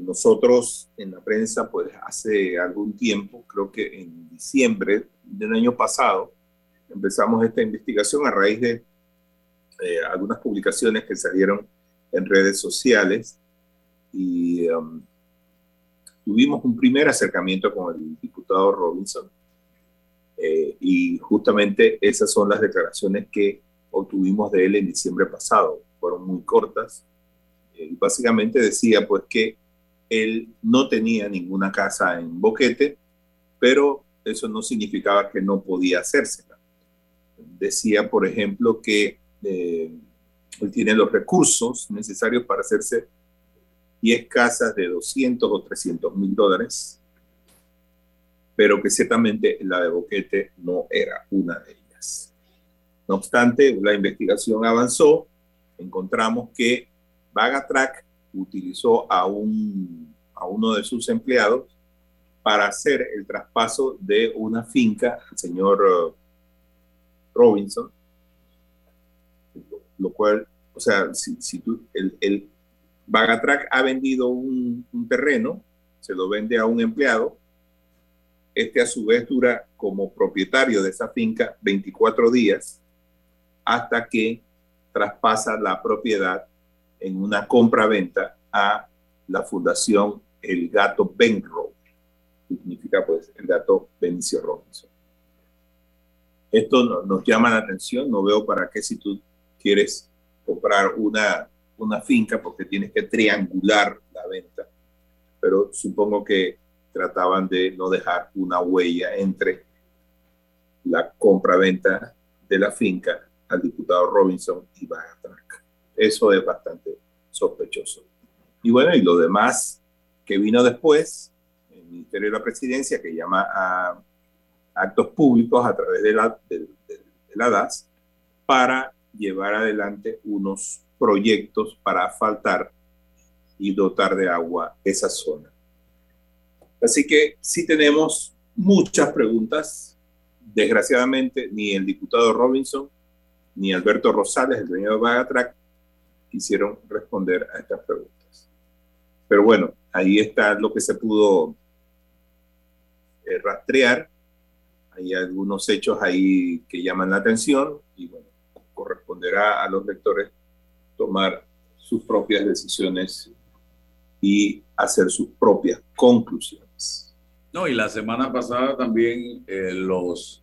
S8: nosotros en la prensa, pues hace algún tiempo, creo que en diciembre del año pasado, empezamos esta investigación a raíz de eh, algunas publicaciones que salieron en redes sociales y um, tuvimos un primer acercamiento con el diputado Robinson eh, y justamente esas son las declaraciones que obtuvimos de él en diciembre pasado. Fueron muy cortas eh, y básicamente decía pues que él no tenía ninguna casa en Boquete, pero eso no significaba que no podía hacerse Decía, por ejemplo, que él tiene los recursos necesarios para hacerse 10 casas de 200 o 300 mil dólares, pero que ciertamente la de Boquete no era una de ellas. No obstante, la investigación avanzó, encontramos que Bagatrack utilizó a, un, a uno de sus empleados para hacer el traspaso de una finca al señor uh, Robinson, lo cual, o sea, si, si tú, el, el ha vendido un, un, terreno, se lo vende a un empleado, este a su vez dura como propietario de esa finca 24 días hasta que traspasa la propiedad en una compra-venta a la fundación El Gato Benro, significa pues el gato Benicio Robinson. Esto nos llama la atención, no veo para qué si tú quieres comprar una, una finca porque tienes que triangular la venta. Pero supongo que trataban de no dejar una huella entre la compra-venta de la finca al diputado Robinson y Bagatrac. Eso es bastante sospechoso. Y bueno, y lo demás que vino después, el Ministerio de la Presidencia, que llama a actos públicos a través de la, de la DAS para llevar adelante unos proyectos para asfaltar y dotar de agua esa zona. Así que sí tenemos muchas preguntas. Desgraciadamente, ni el diputado Robinson ni Alberto Rosales, el dueño de Bagatrac, quisieron responder a estas preguntas. Pero bueno, ahí está lo que se pudo eh, rastrear. Hay algunos hechos ahí que llaman la atención y bueno, corresponderá a los lectores tomar sus propias decisiones y hacer sus propias conclusiones.
S7: No, y la semana pasada también eh, los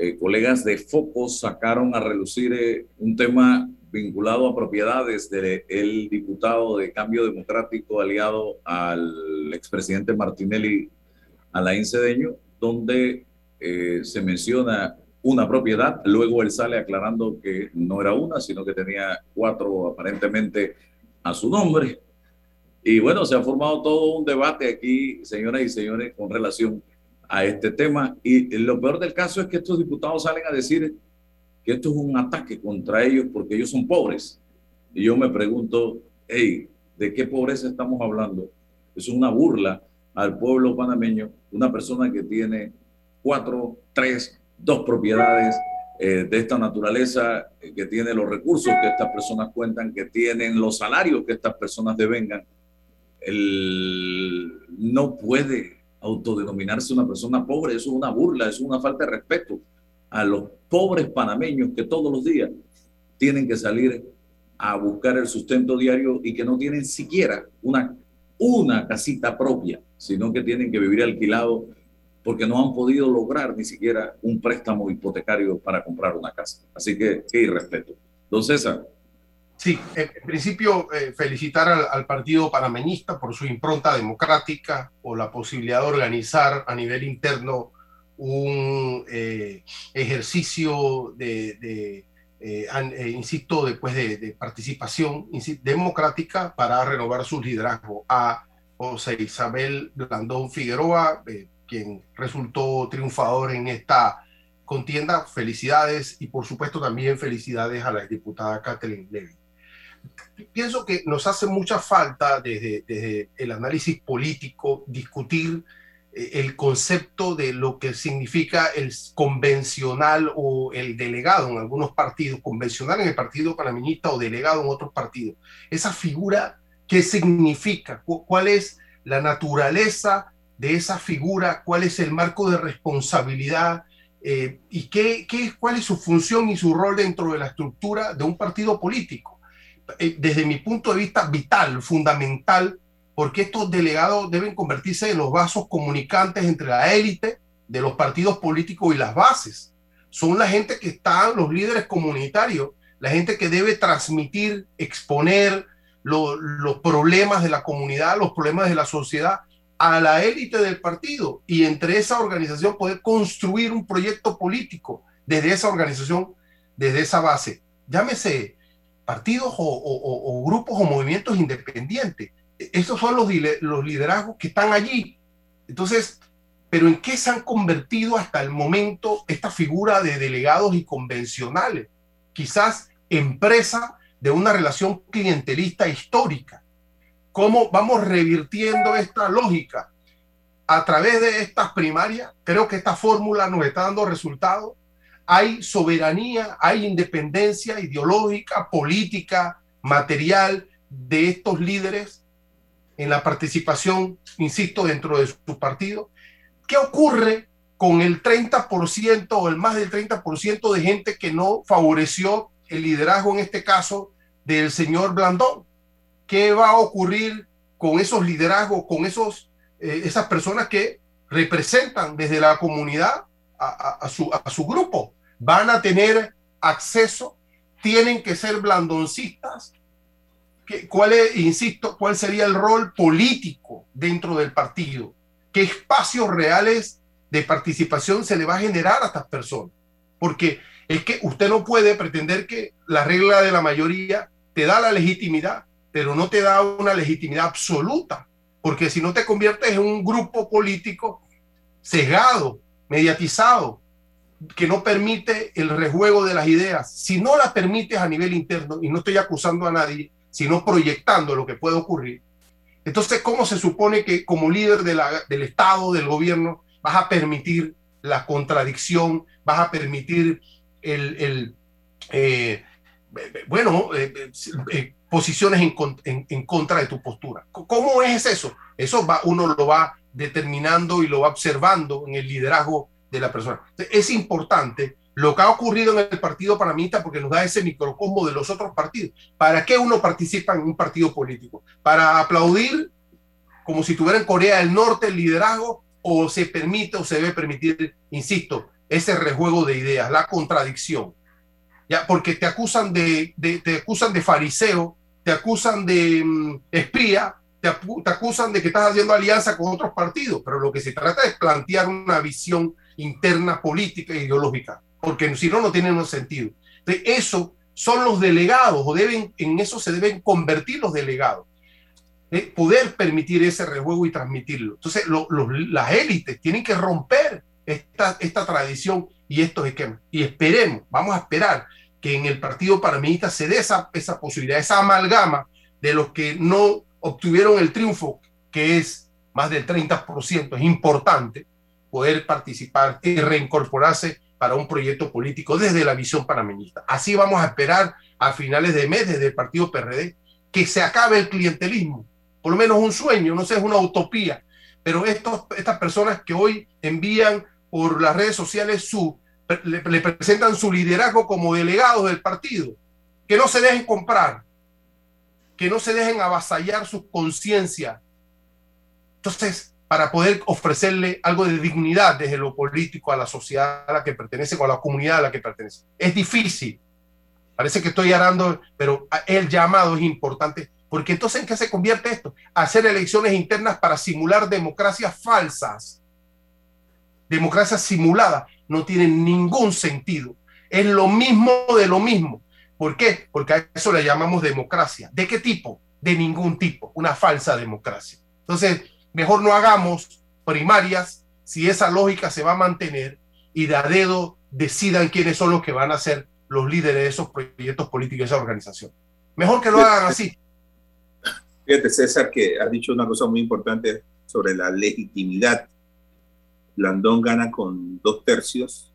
S7: eh, colegas de Focos sacaron a relucir eh, un tema vinculado a propiedades del diputado de Cambio Democrático aliado al expresidente Martinelli Alain Cedeño, donde eh, se menciona una propiedad, luego él sale aclarando que no era una, sino que tenía cuatro aparentemente a su nombre. Y bueno, se ha formado todo un debate aquí, señoras y señores, con relación a este tema. Y lo peor del caso es que estos diputados salen a decir que esto es un ataque contra ellos porque ellos son pobres. Y yo me pregunto, hey, ¿de qué pobreza estamos hablando? Es una burla al pueblo panameño, una persona que tiene cuatro, tres, dos propiedades eh, de esta naturaleza, eh, que tiene los recursos que estas personas cuentan, que tienen los salarios que estas personas devengan, el, no puede autodenominarse una persona pobre, eso es una burla, eso es una falta de respeto a los pobres panameños que todos los días tienen que salir a buscar el sustento diario y que no tienen siquiera una, una casita propia, sino que tienen que vivir alquilado porque no han podido lograr ni siquiera un préstamo hipotecario para comprar una casa. Así que, qué irrespeto. Don César.
S9: Sí, en principio eh, felicitar al, Partido Panameñista por su impronta democrática, o la posibilidad de organizar a nivel interno un eh, ejercicio de, eh, insisto, después de, participación democrática para renovar su liderazgo. A José Isabel Blandón Figueroa, quien resultó triunfador en esta contienda, felicidades y por supuesto también felicidades a la diputada Kathleen Levy pienso que nos hace mucha falta desde, el análisis político discutir eh, el concepto de lo que significa el convencional o el delegado en algunos partidos, convencional en el partido panameñista o delegado en otros partidos. Esa figura, ¿qué significa? ¿Cuál es la naturaleza de esa figura? ¿Cuál es el marco de responsabilidad? Eh, ¿Y qué, qué, cuál es su función y su rol dentro de la estructura de un partido político? Eh, desde mi punto de vista, vital, fundamental, porque estos delegados deben convertirse en los vasos comunicantes entre la élite de los partidos políticos y las bases. Son la gente que están, los líderes comunitarios, la gente que debe transmitir, exponer los problemas de la comunidad, los problemas de la sociedad a la élite del partido y entre esa organización poder construir un proyecto político desde esa organización, desde esa base. Llámese partidos o, grupos o movimientos independientes. Esos son los, los liderazgos que están allí. Entonces, pero ¿en qué se han convertido hasta el momento esta figura de delegados y convencionales? Quizás empresa de una relación clientelista histórica. ¿Cómo vamos revirtiendo esta lógica? A través de estas primarias, creo que esta fórmula nos está dando resultados hay soberanía, hay independencia ideológica, política, material de estos líderes en la participación, insisto, dentro de su partido. ¿Qué ocurre con el 30% o el más del 30% de gente que no favoreció el liderazgo, en este caso, del señor Blandón? ¿Qué va a ocurrir con esos liderazgos, con esos, eh, esas personas que representan desde la comunidad a, su, a su grupo? Van a tener acceso, tienen que ser blandoncistas. ¿Cuál insisto, cuál sería el rol político dentro del partido? ¿Qué espacios reales de participación se le va a generar a estas personas? Porque es que usted no puede pretender que la regla de la mayoría te da la legitimidad, pero no te da una legitimidad absoluta, porque si no te conviertes en un grupo político sesgado, mediatizado, que no permite el rejuego de las ideas, si no las permites a nivel interno, y no estoy acusando a nadie, sino proyectando lo que puede ocurrir, entonces, ¿cómo se supone que como líder de del Estado, del gobierno, vas a permitir la contradicción, vas a permitir el, el eh, bueno, eh, eh, posiciones en, en, en, contra de tu postura? ¿Cómo es eso? Eso va, uno lo va determinando y lo va observando en el liderazgo de la persona. Es importante lo que ha ocurrido en el partido panamista porque nos da ese microcosmo de los otros partidos. ¿Para qué uno participa en un partido político? ¿Para aplaudir como si tuviera en Corea del Norte el liderazgo o se permite o se debe permitir, insisto, ese rejuego de ideas, la contradicción? Ya, porque te acusan de, te acusan de fariseo, te acusan de mm, espía, te, te acusan de que estás haciendo alianza con otros partidos, pero lo que se trata es plantear una visión interna política e ideológica porque si no, no tiene un sentido. De eso son los delegados, o deben, en eso se deben convertir los delegados. de poder permitir ese rejuego y transmitirlo. Entonces, las élites tienen que romper esta, esta tradición y estos esquemas. Y esperemos, vamos a esperar que en el Partido Panamista se dé esa, esa posibilidad, esa amalgama de los que no obtuvieron el triunfo, que es más del 30%, es importante poder participar y reincorporarse para un proyecto político desde la visión panameñista. Así vamos a esperar a finales de mes desde el partido PRD que se acabe el clientelismo, por lo menos un sueño, no sé, es una utopía, pero estos, estas personas que hoy envían por las redes sociales su, le, presentan su liderazgo como delegados del partido, que no se dejen comprar, que no se dejen avasallar su conciencia. Entonces, para poder ofrecerle algo de dignidad desde lo político a la sociedad a la que pertenece o a la comunidad a la que pertenece. Es difícil. Parece que estoy arando, pero el llamado es importante, porque entonces ¿en qué se convierte esto? Hacer elecciones internas para simular democracias falsas. Democracias simuladas no tienen ningún sentido. Es lo mismo de lo mismo. ¿Por qué? Porque a eso le llamamos democracia. ¿De qué tipo? De ningún tipo. Una falsa democracia. Entonces, mejor no hagamos primarias si esa lógica se va a mantener y de a dedo decidan quiénes son los que van a ser los líderes de esos proyectos políticos de esa organización. Mejor que lo hagan así.
S8: Fíjate, César, que has dicho una cosa muy importante sobre la legitimidad. Blandón gana con dos tercios,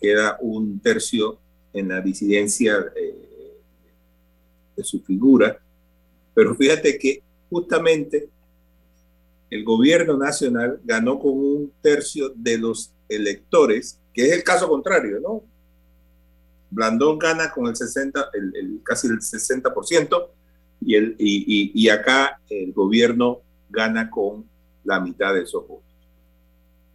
S8: queda un tercio en la disidencia eh, de su figura, pero fíjate que justamente el gobierno nacional ganó con un tercio de los electores, que es el caso contrario, ¿no? Blandón gana con el 60, el, casi el 60%, y, el, y, acá el gobierno gana con la mitad de esos votos.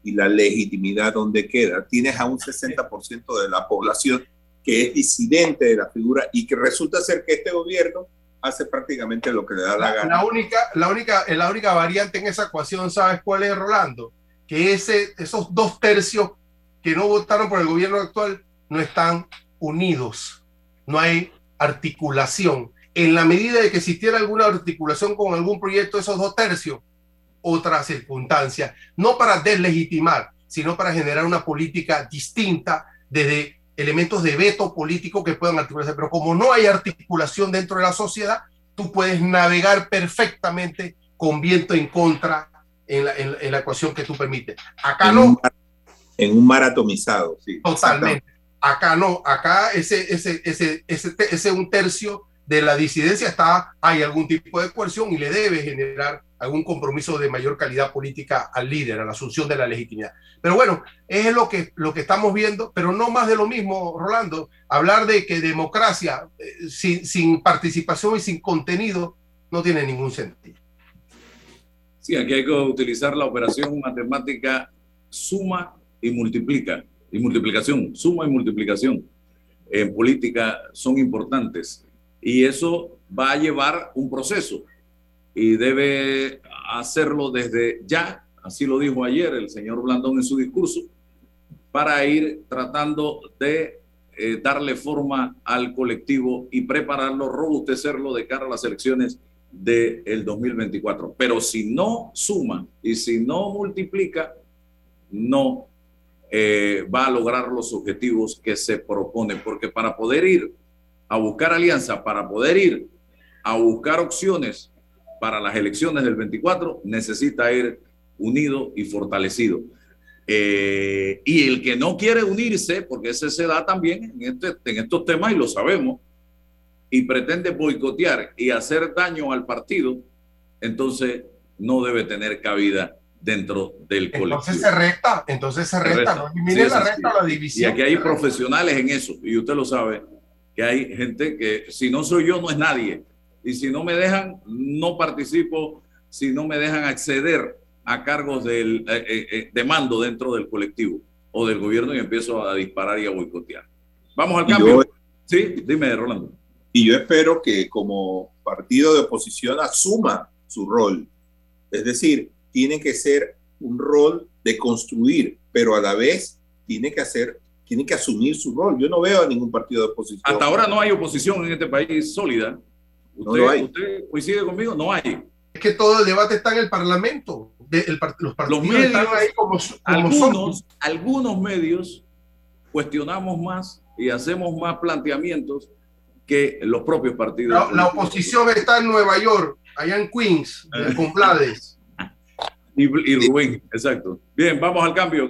S8: Y la legitimidad, ¿dónde queda? Tienes a un 60% de la población que es disidente de la figura y que resulta ser que este gobierno hace prácticamente lo que le da la, gana.
S9: La única, la, única, la única variante en esa ecuación, ¿sabes cuál es, Rolando? Que ese, esos dos tercios que no votaron por el gobierno actual no están unidos. No hay articulación. En la medida de que existiera alguna articulación con algún proyecto, esos dos tercios, otra circunstancia, no para deslegitimar, sino para generar una política distinta desde elementos de veto político que puedan articularse, pero como no hay articulación dentro de la sociedad, tú puedes navegar perfectamente con viento en contra en la, en, la ecuación que tú permites. Acá no.
S8: en un maratomizado, sí.
S9: Totalmente. Acá no, acá ese, ese, ese, ese, ese un tercio de la disidencia está, hay algún tipo de coerción y le debe generar algún compromiso de mayor calidad política al líder, a la asunción de la legitimidad. Pero bueno, es lo que, lo que estamos viendo, pero no más de lo mismo, Rolando. Hablar de que democracia eh, sin, sin participación y sin contenido no tiene ningún sentido.
S7: Sí, aquí hay que utilizar la operación matemática suma y multiplica, y multiplicación, suma y multiplicación en política son importantes y eso va a llevar un proceso y debe hacerlo desde ya, así lo dijo ayer el señor Blandón en su discurso, para ir tratando de eh, darle forma al colectivo y prepararlo, robustecerlo de cara a las elecciones del 2024. Pero si no suma y si no multiplica, no eh, va a lograr los objetivos que se propone, porque para poder ir a buscar alianza, para poder ir a buscar opciones para las elecciones del 24 necesita ir unido y fortalecido. Eh, y el que no quiere unirse, porque ese se da también en, este, en estos temas y lo sabemos, y pretende boicotear y hacer daño al partido, entonces no debe tener cabida dentro del colectivo.
S9: Entonces se resta, entonces se resta, no elimine la resta la división.
S7: Y aquí hay profesionales en eso, y usted lo sabe, que hay gente que si no soy yo, no es nadie. Y si no me dejan, no participo, si no me dejan acceder a cargos del, eh, eh, eh, de mando dentro del colectivo o del gobierno y empiezo a disparar y a boicotear. Vamos al cambio. sí, dime, Rolando.
S8: Y yo espero que como partido de oposición asuma su rol. Es decir, tiene que ser un rol de construir, pero a la vez tiene que hacer, tiene que asumir su rol. Yo no veo a ningún partido de oposición.
S7: Hasta ahora no hay oposición en este país sólida. ¿Usted, no hay. ¿Usted coincide conmigo? No hay.
S9: Es que todo el debate está en el Parlamento. el, los partidos medios, están ahí como,
S7: algunos, algunos medios cuestionamos más y hacemos más planteamientos que los propios partidos.
S9: La, oposición está en Nueva York, allá en Queens, con Blades.
S7: y, y Rubén, exacto. Bien, vamos al cambio.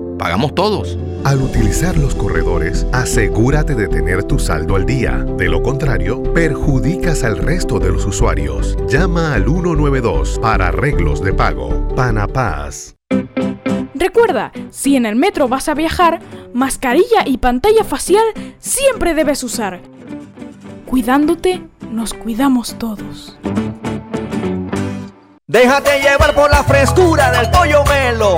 S3: pagamos todos.
S4: Al utilizar los corredores, asegúrate de tener tu saldo al día. De lo contrario, perjudicas al resto de los usuarios. Llama al 192 para arreglos de pago. Panapaz.
S5: Recuerda, si en el metro vas a viajar, mascarilla y pantalla facial siempre debes usar. Cuidándote, nos cuidamos todos.
S10: Déjate llevar por la frescura del pollo melo,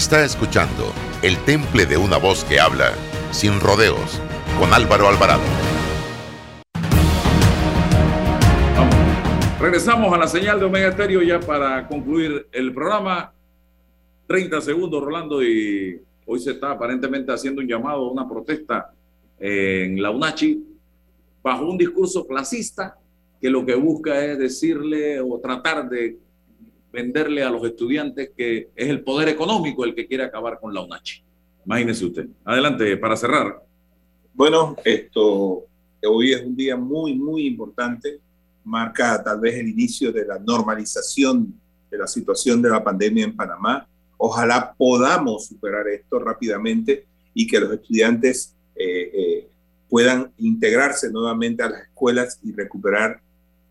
S1: Está escuchando El Temple de una voz que habla, sin rodeos, con Álvaro Alvarado.
S7: Regresamos a la señal de Omega Estéreo ya para concluir el programa. 30 segundos, Rolando, y hoy se está aparentemente haciendo un llamado una protesta en la UNACHI bajo un discurso clasista que lo que busca es decirle o tratar de venderle a los estudiantes que es el poder económico el que quiere acabar con la UNACHI. Imagínese usted. Adelante, para cerrar.
S8: Bueno, esto hoy es un día muy, muy importante. Marca tal vez el inicio de la normalización de la situación de la pandemia en Panamá. Ojalá podamos superar esto rápidamente y que los estudiantes eh, eh, puedan integrarse nuevamente a las escuelas y recuperar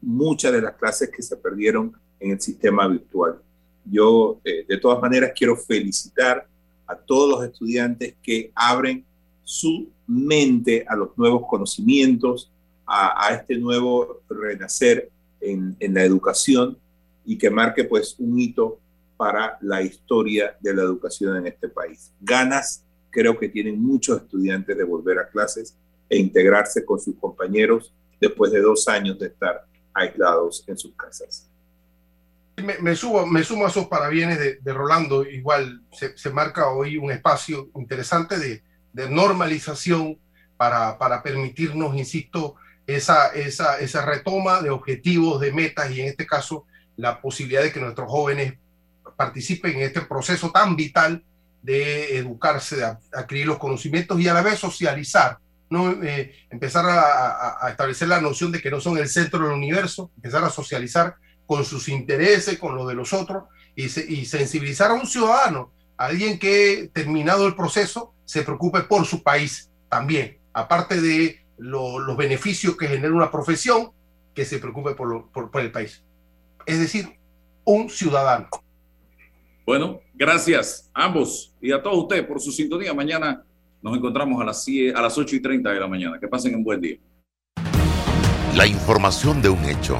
S8: muchas de las clases que se perdieron en el sistema virtual. Yo, eh, de todas maneras, quiero felicitar a todos los estudiantes que abren su mente a los nuevos conocimientos, a, este nuevo renacer en, en, la educación y que marque pues un hito para la historia de la educación en este país. Ganas creo que tienen muchos estudiantes de volver a clases e integrarse con sus compañeros después de dos años de estar aislados en sus casas
S9: me, subo, me sumo a esos parabienes de, Rolando. Igual se, marca hoy un espacio interesante de, normalización para, permitirnos, insisto, esa, retoma de objetivos, de metas y en este caso la posibilidad de que nuestros jóvenes participen en este proceso tan vital de educarse, de adquirir los conocimientos y a la vez socializar, ¿no? Eh, empezar a, establecer la noción de que no son el centro del universo, empezar a socializar con sus intereses, con los de los otros, y, sensibilizar a un ciudadano, alguien que terminado el proceso se preocupe por su país también, aparte de los beneficios que genera una profesión, que se preocupe por, por, el país. Es decir, un ciudadano.
S7: Bueno, gracias a ambos y a todos ustedes por su sintonía. Mañana nos encontramos a las, a las 8 y 30 de la mañana. Que pasen un buen día.
S1: La información de un hecho